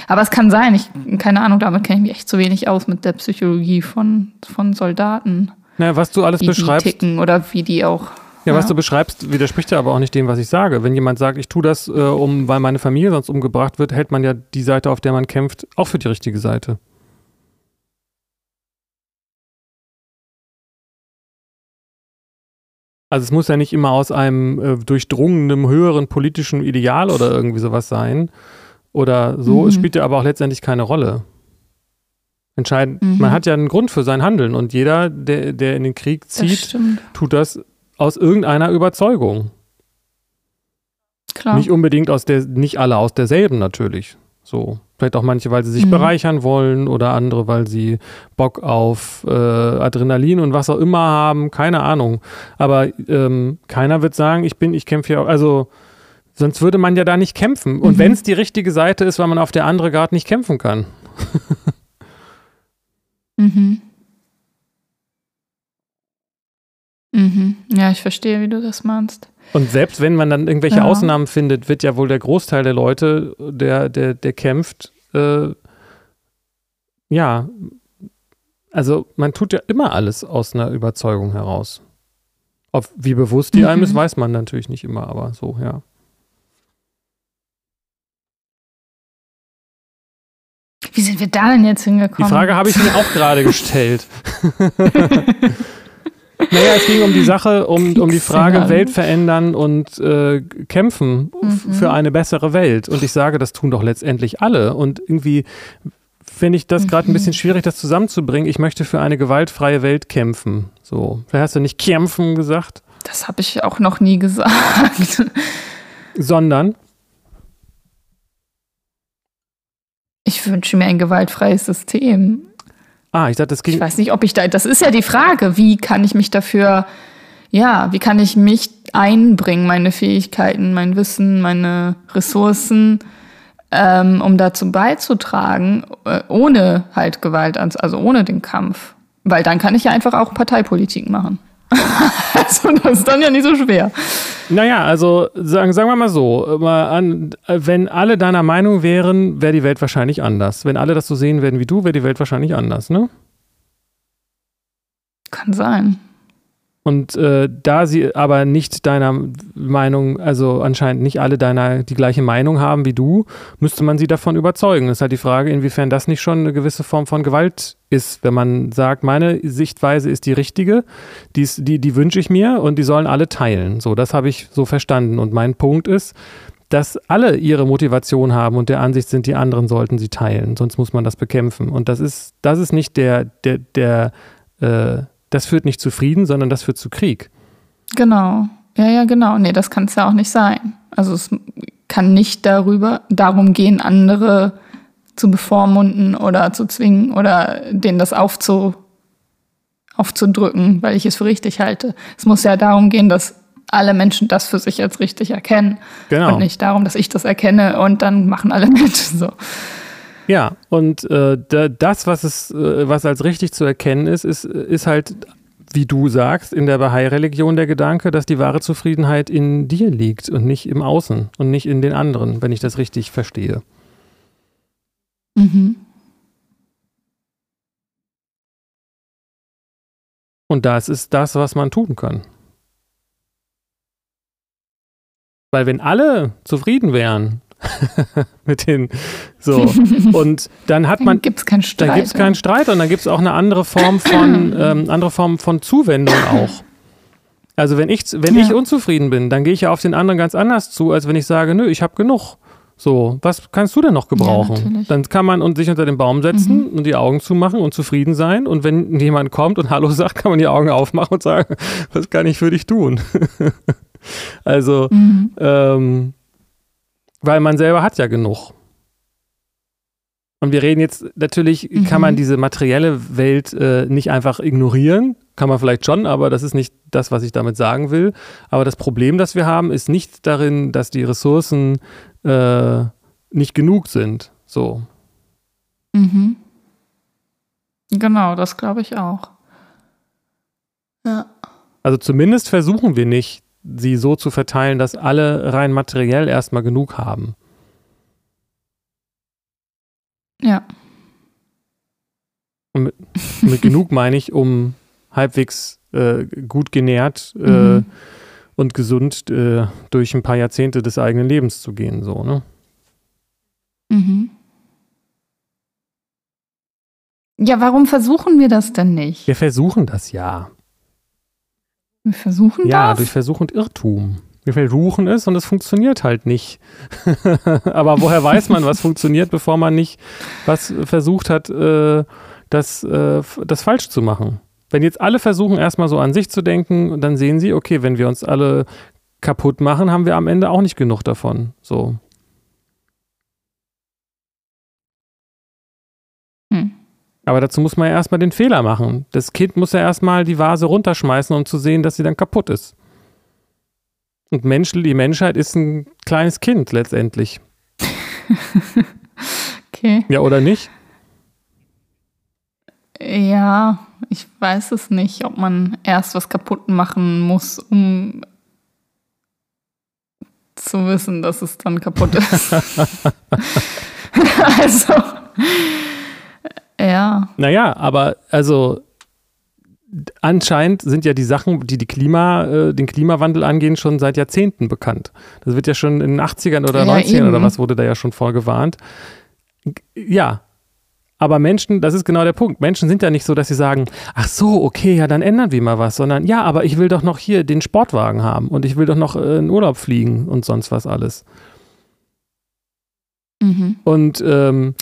Aber es kann sein, ich, keine Ahnung, damit kenne ich mich echt zu wenig aus mit der Psychologie von, von Soldaten. Naja, was du alles wie beschreibst. Die ticken oder wie die auch. Ja, ja, was du beschreibst, widerspricht ja aber auch nicht dem, was ich sage. Wenn jemand sagt, ich tue das, äh, um, weil meine Familie sonst umgebracht wird, hält man ja die Seite, auf der man kämpft, auch für die richtige Seite. Also es muss ja nicht immer aus einem äh, durchdrungenen höheren politischen Ideal oder irgendwie sowas sein. Oder so. Mhm. Es spielt ja aber auch letztendlich keine Rolle. Entscheidend, mhm. man hat ja einen Grund für sein Handeln und jeder, der, der in den Krieg zieht, tut das aus irgendeiner Überzeugung. Klar. Nicht unbedingt aus der, nicht alle aus derselben natürlich. So. Vielleicht auch manche, weil sie sich mhm. bereichern wollen oder andere, weil sie Bock auf äh, Adrenalin und was auch immer haben, keine Ahnung. Aber ähm, keiner wird sagen, ich bin, ich kämpfe hier, also sonst würde man ja da nicht kämpfen. Und mhm. wenn es die richtige Seite ist, weil man auf der andere gerade nicht kämpfen kann. Mhm. Mhm. Ja, ich verstehe, wie du das meinst. Und selbst wenn man dann irgendwelche ja. Ausnahmen findet, wird ja wohl der Großteil der Leute, der, der, der kämpft, äh, ja, also man tut ja immer alles aus einer Überzeugung heraus. Ob, wie bewusst die mhm. einem ist, weiß man natürlich nicht immer, aber so, ja. Wie sind wir da denn jetzt hingekommen? Die Frage habe ich mir auch gerade gestellt. naja, es ging um die Sache, um, um die Frage Welt verändern und äh, kämpfen mhm. für eine bessere Welt. Und ich sage, das tun doch letztendlich alle. Und irgendwie finde ich das gerade ein bisschen mhm. schwierig, das zusammenzubringen. Ich möchte für eine gewaltfreie Welt kämpfen. So, vielleicht hast du nicht kämpfen gesagt. Das habe ich auch noch nie gesagt. Sondern? Ich wünsche mir ein gewaltfreies System. Ah, ich dachte, das ging. Ich weiß nicht, ob ich da. Das ist ja die Frage. Wie kann ich mich dafür. Ja, wie kann ich mich einbringen, meine Fähigkeiten, mein Wissen, meine Ressourcen, ähm, um dazu beizutragen, äh, ohne halt Gewalt, also ohne den Kampf. Weil dann kann ich ja einfach auch Parteipolitik machen. also das ist dann ja nicht so schwer. Naja, also sagen, sagen wir mal so, wenn alle deiner Meinung wären, wäre die Welt wahrscheinlich anders. Wenn alle das so sehen werden wie du, wäre die Welt wahrscheinlich anders, ne? Kann sein. Und äh, da sie aber nicht deiner Meinung, also anscheinend nicht alle deiner die gleiche Meinung haben wie du, müsste man sie davon überzeugen. Das ist halt die Frage, inwiefern das nicht schon eine gewisse Form von Gewalt ist, wenn man sagt, meine Sichtweise ist die richtige, die, die, die wünsche ich mir und die sollen alle teilen. So, das habe ich so verstanden. Und mein Punkt ist, dass alle ihre Motivation haben und der Ansicht sind, die anderen sollten sie teilen, sonst muss man das bekämpfen. Und das ist, das ist nicht der, der, der äh, das führt nicht zu Frieden, sondern das führt zu Krieg. Genau. Ja, ja, genau. Nee, das kann es ja auch nicht sein. Also es kann nicht darüber, darum gehen, andere zu bevormunden oder zu zwingen oder denen das aufzu, aufzudrücken, weil ich es für richtig halte. Es muss ja darum gehen, dass alle Menschen das für sich als richtig erkennen. Genau. Und nicht darum, dass ich das erkenne und dann machen alle mit. So. Ja, und äh, das, was es, äh, was als richtig zu erkennen ist, ist, ist halt, wie du sagst, in der Bahai-Religion der Gedanke, dass die wahre Zufriedenheit in dir liegt und nicht im Außen und nicht in den anderen, wenn ich das richtig verstehe. Mhm. Und das ist das, was man tun kann. Weil wenn alle zufrieden wären, mit den so und dann hat man gibt's keinen Streit, dann gibt es keinen Streit und dann gibt es auch eine andere Form von ähm, andere Form von Zuwendung auch. Also wenn ich wenn ja. ich unzufrieden bin, dann gehe ich ja auf den anderen ganz anders zu, als wenn ich sage, nö, ich habe genug. So, was kannst du denn noch gebrauchen? Ja, dann kann man und sich unter den Baum setzen mhm. und die Augen zumachen und zufrieden sein. Und wenn jemand kommt und Hallo sagt, kann man die Augen aufmachen und sagen, was kann ich für dich tun? also, mhm. ähm, weil man selber hat ja genug. Und wir reden jetzt, natürlich mhm. kann man diese materielle Welt äh, nicht einfach ignorieren. Kann man vielleicht schon, aber das ist nicht das, was ich damit sagen will. Aber das Problem, das wir haben, ist nicht darin, dass die Ressourcen äh, nicht genug sind. So. Mhm. Genau, das glaube ich auch. Ja. Also zumindest versuchen wir nicht, sie so zu verteilen, dass alle rein materiell erstmal genug haben. Ja. Mit, mit genug meine ich, um halbwegs äh, gut genährt äh, mhm. und gesund äh, durch ein paar Jahrzehnte des eigenen Lebens zu gehen, so, ne? Mhm. Ja, warum versuchen wir das denn nicht? Wir versuchen das ja. Wir versuchen ja, das? Ja, durch Versuch und Irrtum. Wir versuchen es und es funktioniert halt nicht. Aber woher weiß man, was funktioniert, bevor man nicht was versucht hat, äh, das, äh, das falsch zu machen? Wenn jetzt alle versuchen, erstmal so an sich zu denken, dann sehen sie, okay, wenn wir uns alle kaputt machen, haben wir am Ende auch nicht genug davon. So. Aber dazu muss man ja erstmal den Fehler machen. Das Kind muss ja erstmal die Vase runterschmeißen, um zu sehen, dass sie dann kaputt ist. Und Mensch, die Menschheit ist ein kleines Kind letztendlich. okay. Ja, oder nicht? Ja, ich weiß es nicht, ob man erst was kaputt machen muss, um zu wissen, dass es dann kaputt ist. also, ja. Naja, aber also anscheinend sind ja die Sachen, die, die Klima, äh, den Klimawandel angehen, schon seit Jahrzehnten bekannt. Das wird ja schon in den 80ern oder ja, 90ern eben. oder was wurde da ja schon vorgewarnt. Ja. Aber Menschen, das ist genau der Punkt. Menschen sind ja nicht so, dass sie sagen, ach so, okay, ja, dann ändern wir mal was, sondern ja, aber ich will doch noch hier den Sportwagen haben und ich will doch noch äh, in Urlaub fliegen und sonst was alles. Mhm. Und ähm,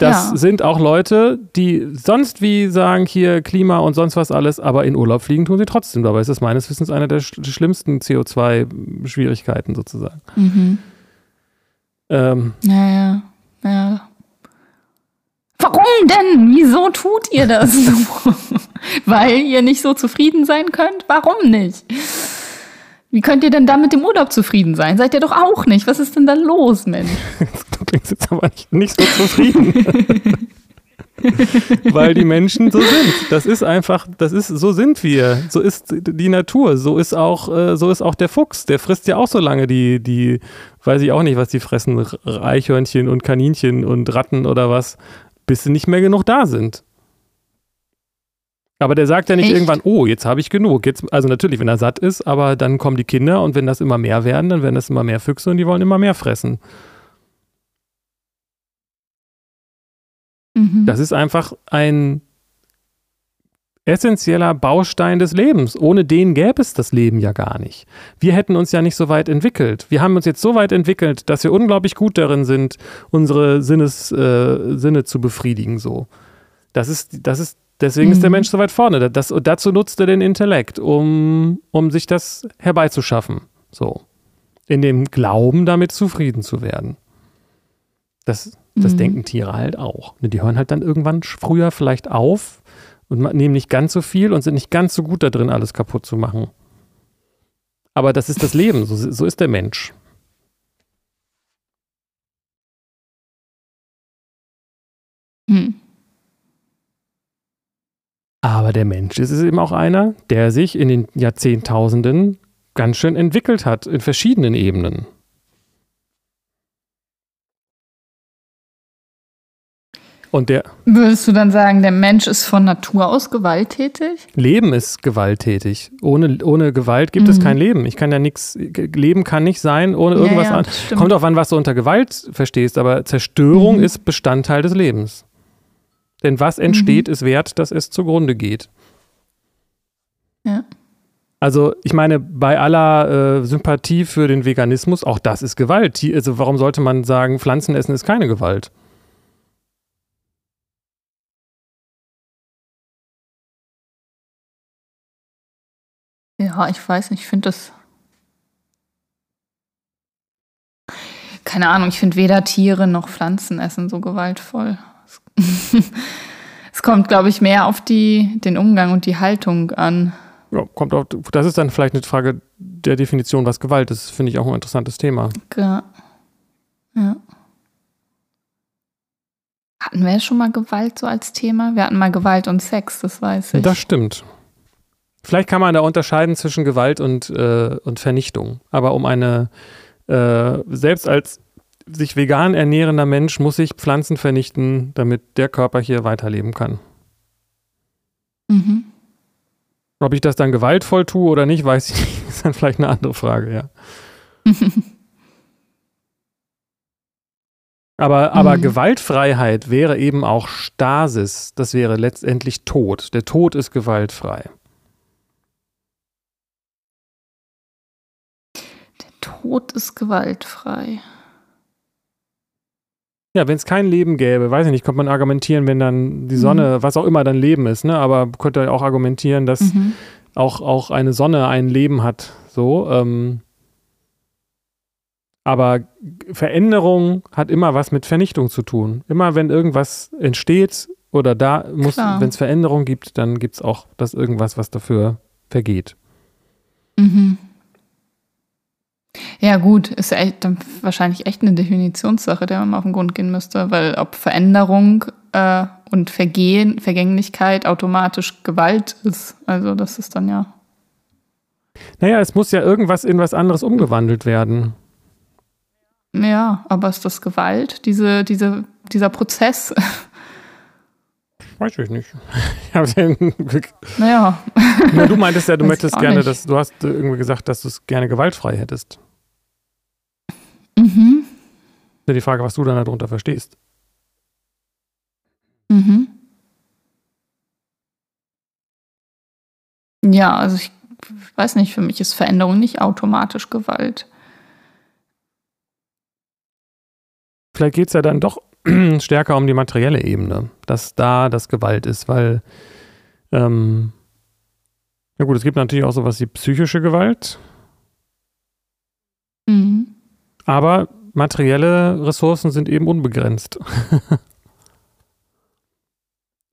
das ja. sind auch Leute, die sonst wie sagen, hier Klima und sonst was alles, aber in Urlaub fliegen tun sie trotzdem. Dabei ist das meines Wissens eine der sch schlimmsten CO2-Schwierigkeiten sozusagen. Mhm. Ähm, naja, ja. Warum denn? Wieso tut ihr das? Weil ihr nicht so zufrieden sein könnt? Warum nicht? Wie könnt ihr denn da mit dem Urlaub zufrieden sein? Seid ihr doch auch nicht. Was ist denn da los, Mensch? du klingst jetzt aber nicht, nicht so zufrieden. Weil die Menschen so sind. Das ist einfach, das ist, so sind wir. So ist die Natur. So ist auch, äh, so ist auch der Fuchs. Der frisst ja auch so lange die, die, weiß ich auch nicht, was die fressen, Eichhörnchen und Kaninchen und Ratten oder was, bis sie nicht mehr genug da sind. Aber der sagt ja nicht Echt? irgendwann, oh, jetzt habe ich genug. Jetzt, also natürlich, wenn er satt ist, aber dann kommen die Kinder und wenn das immer mehr werden, dann werden das immer mehr Füchse und die wollen immer mehr fressen. Mhm. Das ist einfach ein essentieller Baustein des Lebens. Ohne den gäbe es das Leben ja gar nicht. Wir hätten uns ja nicht so weit entwickelt. Wir haben uns jetzt so weit entwickelt, dass wir unglaublich gut darin sind, unsere Sinnes, äh, Sinne zu befriedigen. So. Das ist, das ist Deswegen mhm. ist der mhm. Mensch so weit vorne. Das, dazu nutzt er den Intellekt, um, um sich das herbeizuschaffen. So. In dem Glauben, damit zufrieden zu werden. Das, das mhm. denken Tiere halt auch. Ne, die hören halt dann irgendwann früher vielleicht auf und nehmen nicht ganz so viel und sind nicht ganz so gut da drin, alles kaputt zu machen. Aber das ist das Leben, so, so ist der Mensch. Hm. Aber der Mensch ist eben auch einer, der sich in den Jahrzehntausenden ganz schön entwickelt hat, in verschiedenen Ebenen. Und der. Würdest du dann sagen, der Mensch ist von Natur aus gewalttätig? Leben ist gewalttätig. Ohne, ohne Gewalt gibt mhm. es kein Leben. Ich kann ja nichts. Leben kann nicht sein ohne irgendwas ja, ja, an. Kommt auch an, was du unter Gewalt verstehst, aber Zerstörung mhm. ist Bestandteil des Lebens. Denn was entsteht, mhm. ist wert, dass es zugrunde geht. Ja. Also ich meine, bei aller äh, Sympathie für den Veganismus, auch das ist Gewalt. Also warum sollte man sagen, Pflanzen essen ist keine Gewalt? Ja, ich weiß nicht, ich finde das. Keine Ahnung, ich finde weder Tiere noch Pflanzen essen so gewaltvoll. es kommt, glaube ich, mehr auf die, den Umgang und die Haltung an. Ja, kommt auf, das ist dann vielleicht eine Frage der Definition, was Gewalt ist. Finde ich auch ein interessantes Thema. Ja. ja. Hatten wir schon mal Gewalt so als Thema? Wir hatten mal Gewalt und Sex, das weiß ich. Das stimmt. Vielleicht kann man da unterscheiden zwischen Gewalt und, äh, und Vernichtung. Aber um eine, äh, selbst als sich vegan ernährender Mensch muss sich Pflanzen vernichten, damit der Körper hier weiterleben kann. Mhm. Ob ich das dann gewaltvoll tue oder nicht, weiß ich nicht. ist dann vielleicht eine andere Frage, ja. aber, aber mhm. Gewaltfreiheit wäre eben auch Stasis. Das wäre letztendlich Tod. Der Tod ist gewaltfrei. Der Tod ist gewaltfrei. Ja, wenn es kein Leben gäbe, weiß ich nicht, könnte man argumentieren, wenn dann die Sonne, mhm. was auch immer dann Leben ist, ne? Aber könnte auch argumentieren, dass mhm. auch, auch eine Sonne ein Leben hat. So. Ähm, aber Veränderung hat immer was mit Vernichtung zu tun. Immer wenn irgendwas entsteht oder da muss, wenn es Veränderung gibt, dann gibt es auch das irgendwas, was dafür vergeht. Mhm. Ja, gut, ist echt, wahrscheinlich echt eine Definitionssache, der man auf den Grund gehen müsste, weil ob Veränderung äh, und Vergehen, Vergänglichkeit automatisch Gewalt ist. Also das ist dann ja. Naja, es muss ja irgendwas in was anderes umgewandelt werden. Ja, aber ist das Gewalt, diese, diese, dieser Prozess? Weiß ich nicht. naja. Na, du meintest ja, du möchtest gerne, dass du hast irgendwie gesagt, dass du es gerne gewaltfrei hättest. Mhm. Ist die Frage, was du dann darunter verstehst. Mhm. Ja, also ich weiß nicht, für mich ist Veränderung nicht automatisch Gewalt. Vielleicht geht es ja dann doch stärker um die materielle Ebene, dass da das Gewalt ist, weil, ähm, ja gut, es gibt natürlich auch sowas wie psychische Gewalt. Mhm. Aber materielle Ressourcen sind eben unbegrenzt.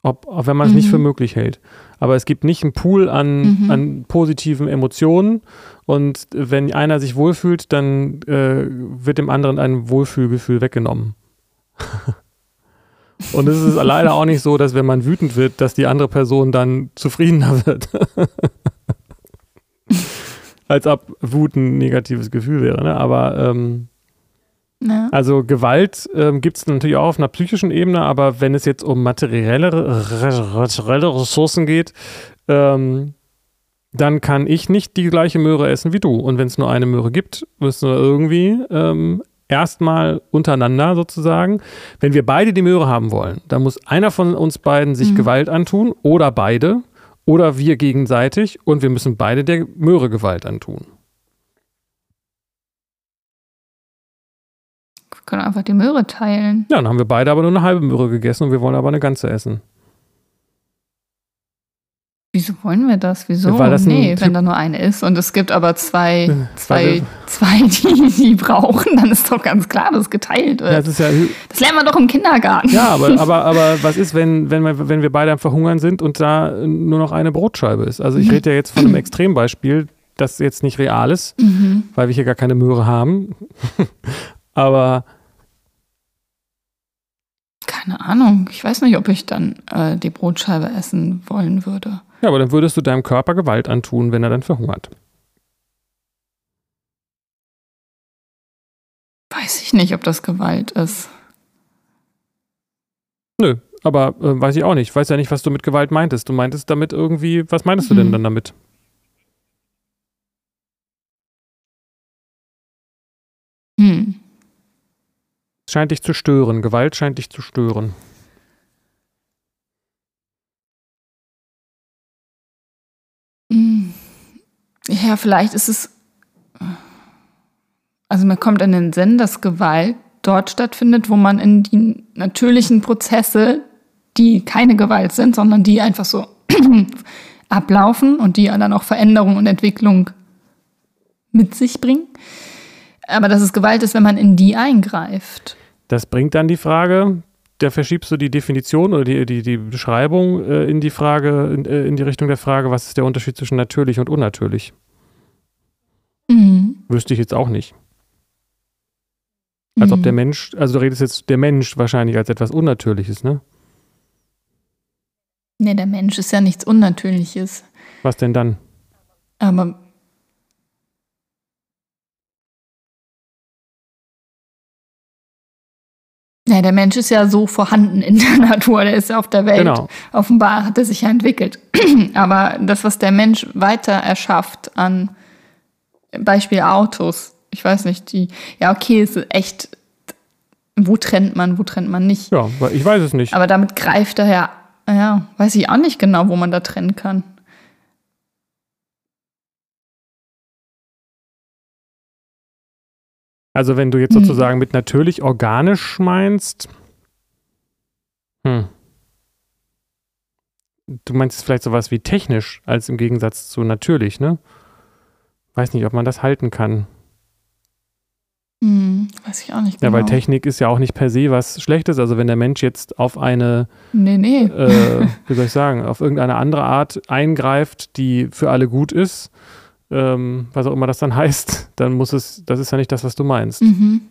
Ob, auch wenn man es mhm. nicht für mhm. möglich hält. Aber es gibt nicht einen Pool an, mhm. an positiven Emotionen und wenn einer sich wohlfühlt, dann äh, wird dem anderen ein Wohlfühlgefühl weggenommen. und es ist leider auch nicht so, dass wenn man wütend wird, dass die andere Person dann zufriedener wird. Als ob Wut ein negatives Gefühl wäre. Ne? Aber ähm, ja. Also Gewalt ähm, gibt es natürlich auch auf einer psychischen Ebene, aber wenn es jetzt um materielle, Ressourcen geht, ähm, dann kann ich nicht die gleiche Möhre essen wie du. Und wenn es nur eine Möhre gibt, müssen wir irgendwie ähm, erstmal untereinander sozusagen, wenn wir beide die Möhre haben wollen, dann muss einer von uns beiden sich mhm. Gewalt antun oder beide oder wir gegenseitig und wir müssen beide der Möhre Gewalt antun. können einfach die Möhre teilen. Ja, dann haben wir beide aber nur eine halbe Möhre gegessen und wir wollen aber eine ganze essen. Wieso wollen wir das? Wieso? Weil das nee, wenn da nur eine ist und es gibt aber zwei, zwei, zwei die, die brauchen, dann ist doch ganz klar, dass geteilt wird. Ja, das, ja, das lernen wir doch im Kindergarten. Ja, aber, aber, aber was ist, wenn, wenn, wir, wenn wir beide am Verhungern sind und da nur noch eine Brotscheibe ist? Also ich rede ja jetzt von einem Extrembeispiel, das jetzt nicht real ist, mhm. weil wir hier gar keine Möhre haben. aber keine Ahnung. Ich weiß nicht, ob ich dann äh, die Brotscheibe essen wollen würde. Ja, aber dann würdest du deinem Körper Gewalt antun, wenn er dann verhungert. Weiß ich nicht, ob das Gewalt ist. Nö, aber äh, weiß ich auch nicht. Ich weiß ja nicht, was du mit Gewalt meintest. Du meintest damit irgendwie, was meinst du denn hm. dann damit? Hm. Es scheint dich zu stören. Gewalt scheint dich zu stören. Ja, vielleicht ist es. Also mir kommt in den Sinn, dass Gewalt dort stattfindet, wo man in die natürlichen Prozesse, die keine Gewalt sind, sondern die einfach so ablaufen und die dann auch Veränderung und Entwicklung mit sich bringen. Aber dass es Gewalt ist, wenn man in die eingreift. Das bringt dann die Frage, da verschiebst du die Definition oder die, die, die Beschreibung äh, in die Frage, in, äh, in, die Richtung der Frage, was ist der Unterschied zwischen natürlich und unnatürlich? Mhm. Wüsste ich jetzt auch nicht. Als mhm. ob der Mensch, also du redest jetzt der Mensch wahrscheinlich als etwas Unnatürliches, ne? Nee, der Mensch ist ja nichts Unnatürliches. Was denn dann? Aber Ja, der Mensch ist ja so vorhanden in der Natur, der ist ja auf der Welt. Genau. Offenbar hat er sich ja entwickelt. Aber das, was der Mensch weiter erschafft an Beispiel Autos, ich weiß nicht, die, ja, okay, ist echt, wo trennt man, wo trennt man nicht? Ja, ich weiß es nicht. Aber damit greift er ja, ja, weiß ich auch nicht genau, wo man da trennen kann. Also wenn du jetzt hm. sozusagen mit natürlich organisch meinst, hm. Du meinst vielleicht sowas wie technisch als im Gegensatz zu natürlich, ne? Weiß nicht, ob man das halten kann. Hm, weiß ich auch nicht genau. Ja, weil genau. Technik ist ja auch nicht per se was Schlechtes. Also wenn der Mensch jetzt auf eine, nee, nee. Äh, wie soll ich sagen, auf irgendeine andere Art eingreift, die für alle gut ist, ähm, was auch immer das dann heißt, dann muss es, das ist ja nicht das, was du meinst. Mhm.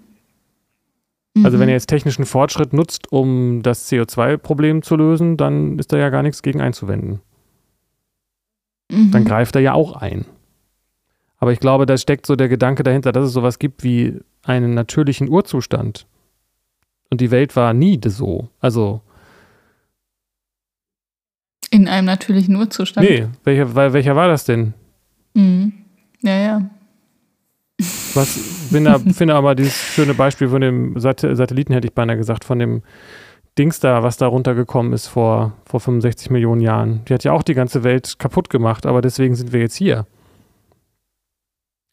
Also wenn er jetzt technischen Fortschritt nutzt, um das CO2-Problem zu lösen, dann ist da ja gar nichts gegen einzuwenden. Mhm. Dann greift er ja auch ein. Aber ich glaube, da steckt so der Gedanke dahinter, dass es sowas gibt wie einen natürlichen Urzustand. Und die Welt war nie so. Also, In einem natürlichen Urzustand. nee, welcher, welcher war das denn? Mhm. Ja, ja. Was, bin da, finde aber dieses schöne Beispiel von dem Sat Satelliten, hätte ich beinahe gesagt, von dem Dings da, was da runtergekommen ist vor, vor 65 Millionen Jahren. Die hat ja auch die ganze Welt kaputt gemacht, aber deswegen sind wir jetzt hier.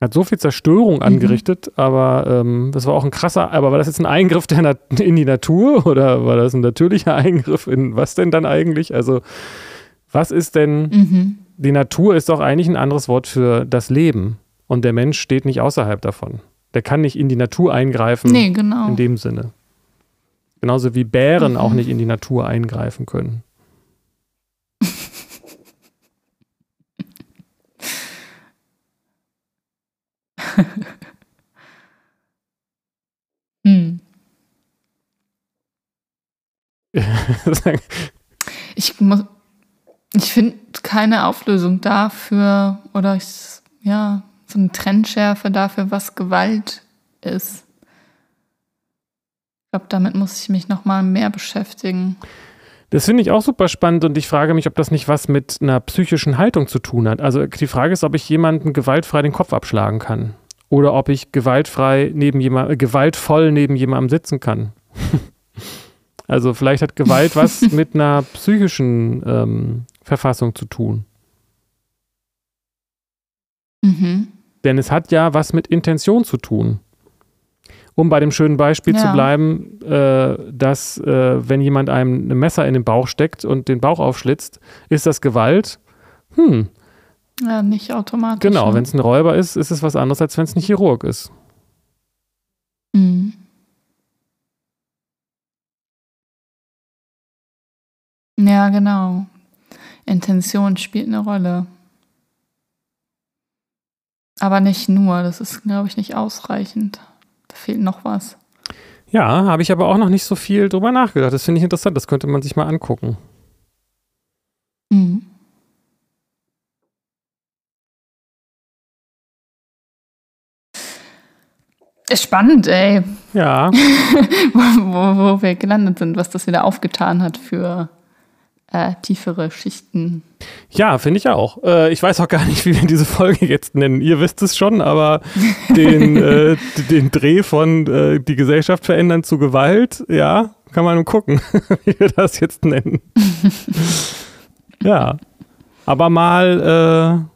Hat so viel Zerstörung angerichtet, aber ähm, das war auch ein krasser, aber war das jetzt ein Eingriff in die Natur oder war das ein natürlicher Eingriff in was denn dann eigentlich? Also, was ist denn Mhm. die Natur ist doch eigentlich ein anderes Wort für das Leben. Und der Mensch steht nicht außerhalb davon. Der kann nicht in die Natur eingreifen Nee, genau. in dem Sinne. Genauso wie Bären Mhm. auch nicht in die Natur eingreifen können. Hm. Ich muss, ich finde keine Auflösung dafür oder ich, ja, so eine Trennschärfe dafür, was Gewalt ist. Ich glaube, damit muss ich mich noch mal mehr beschäftigen. Das finde ich auch super spannend und ich frage mich, ob das nicht was mit einer psychischen Haltung zu tun hat. Also die Frage ist, ob ich jemanden gewaltfrei den Kopf abschlagen kann oder ob ich gewaltfrei neben jemand, äh, gewaltvoll neben jemandem sitzen kann. also vielleicht hat Gewalt was mit einer psychischen ähm, Verfassung zu tun. Mhm. Denn es hat ja was mit Intention zu tun. Um bei dem schönen Beispiel zu Ja. bleiben, äh, dass äh, wenn jemand einem ein Messer in den Bauch steckt und den Bauch aufschlitzt, ist das Gewalt? Hm, Ja, nicht automatisch. genau. ne? Wenn es ein Räuber ist, ist es was anderes, als wenn es ein Chirurg ist. Mhm. Ja, genau. Intention spielt eine Rolle. Aber nicht nur, das ist, glaube ich, nicht ausreichend. Da fehlt noch was. Ja, habe ich aber auch noch nicht so viel drüber nachgedacht. Das finde ich interessant. Das könnte man sich mal angucken. Mhm. Ist spannend, ey, Ja, wo, wo, wo wir gelandet sind, was das wieder aufgetan hat für äh, tiefere Schichten. ja, finde ich auch. Äh, ich weiß auch gar nicht, wie wir diese Folge jetzt nennen. Ihr wisst es schon, aber den, äh, den Dreh von äh, die Gesellschaft verändern zu Gewalt, ja, kann man gucken, wie wir das jetzt nennen. ja, aber mal äh,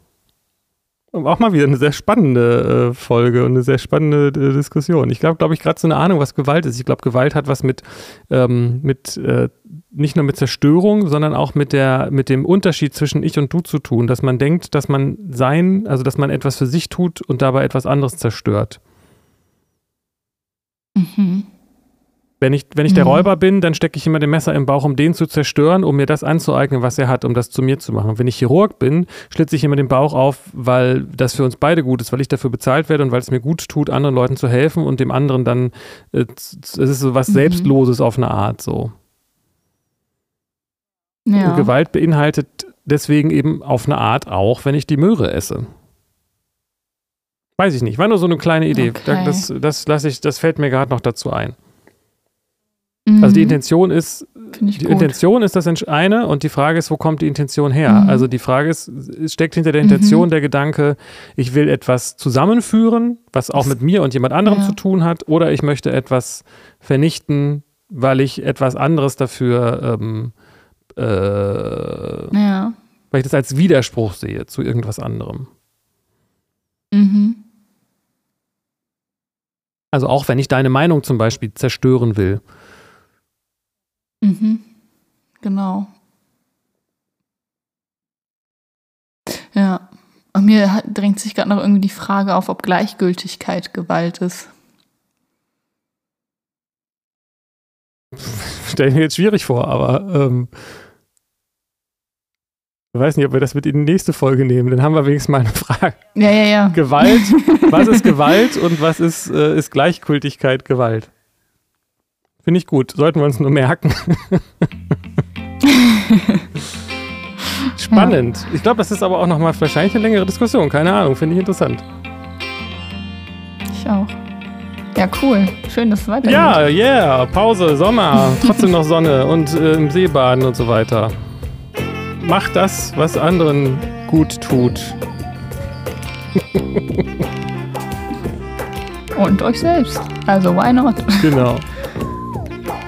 auch mal wieder eine sehr spannende äh, Folge und eine sehr spannende äh, Diskussion. Ich glaube, glaube ich, gerade so eine Ahnung, was Gewalt ist. Ich glaube, Gewalt hat was mit, ähm, mit äh, nicht nur mit Zerstörung, sondern auch mit der, mit dem Unterschied zwischen ich und du zu tun, dass man denkt, dass man sein, also dass man etwas für sich tut und dabei etwas anderes zerstört. Mhm. Wenn ich, wenn ich der Mhm. Räuber bin, dann stecke ich immer den Messer im Bauch, um den zu zerstören, um mir das anzueignen, was er hat, um das zu mir zu machen. Wenn ich Chirurg bin, schlitze ich immer den Bauch auf, weil das für uns beide gut ist, weil ich dafür bezahlt werde und weil es mir gut tut, anderen Leuten zu helfen und dem anderen dann, äh, es ist so was Mhm. Selbstloses auf eine Art so. Ja. Gewalt beinhaltet deswegen eben auf eine Art auch, wenn ich die Möhre esse. Weiß ich nicht, war nur so eine kleine Idee. Okay. Das, das, lasse ich, das fällt mir gerade noch dazu ein. Mhm. Also die Intention ist, die gut. Intention ist das eine und die Frage ist, wo kommt die Intention her? Mhm. Also die Frage ist, steckt hinter der Mhm. Intention der Gedanke, ich will etwas zusammenführen, was auch mit mir und jemand anderem Ja. zu tun hat, oder ich möchte etwas vernichten, weil ich etwas anderes dafür, ähm, äh, Ja. weil ich das als Widerspruch sehe zu irgendwas anderem. Mhm. Also auch wenn ich deine Meinung zum Beispiel zerstören will. Mhm. Genau. Ja. Und mir hat- drängt sich gerade noch irgendwie die Frage auf, ob Gleichgültigkeit Gewalt ist. Stelle ich mir jetzt schwierig vor, aber ähm, ich weiß nicht, ob wir das mit in die nächste Folge nehmen. Dann haben wir wenigstens mal eine Frage. Ja, ja, ja. Gewalt, was ist Gewalt und was ist, äh, ist Gleichgültigkeit Gewalt? Finde ich gut. Sollten wir uns nur merken. Spannend. Ich glaube, das ist aber auch nochmal wahrscheinlich eine längere Diskussion. Keine Ahnung, finde ich interessant. Ich auch. Ja, cool. Schön, dass es weitergeht. Ja, yeah. Pause, Sommer, trotzdem noch Sonne und äh, im See baden und so weiter. Macht das, was anderen gut tut. und euch selbst. Also, why not? Genau.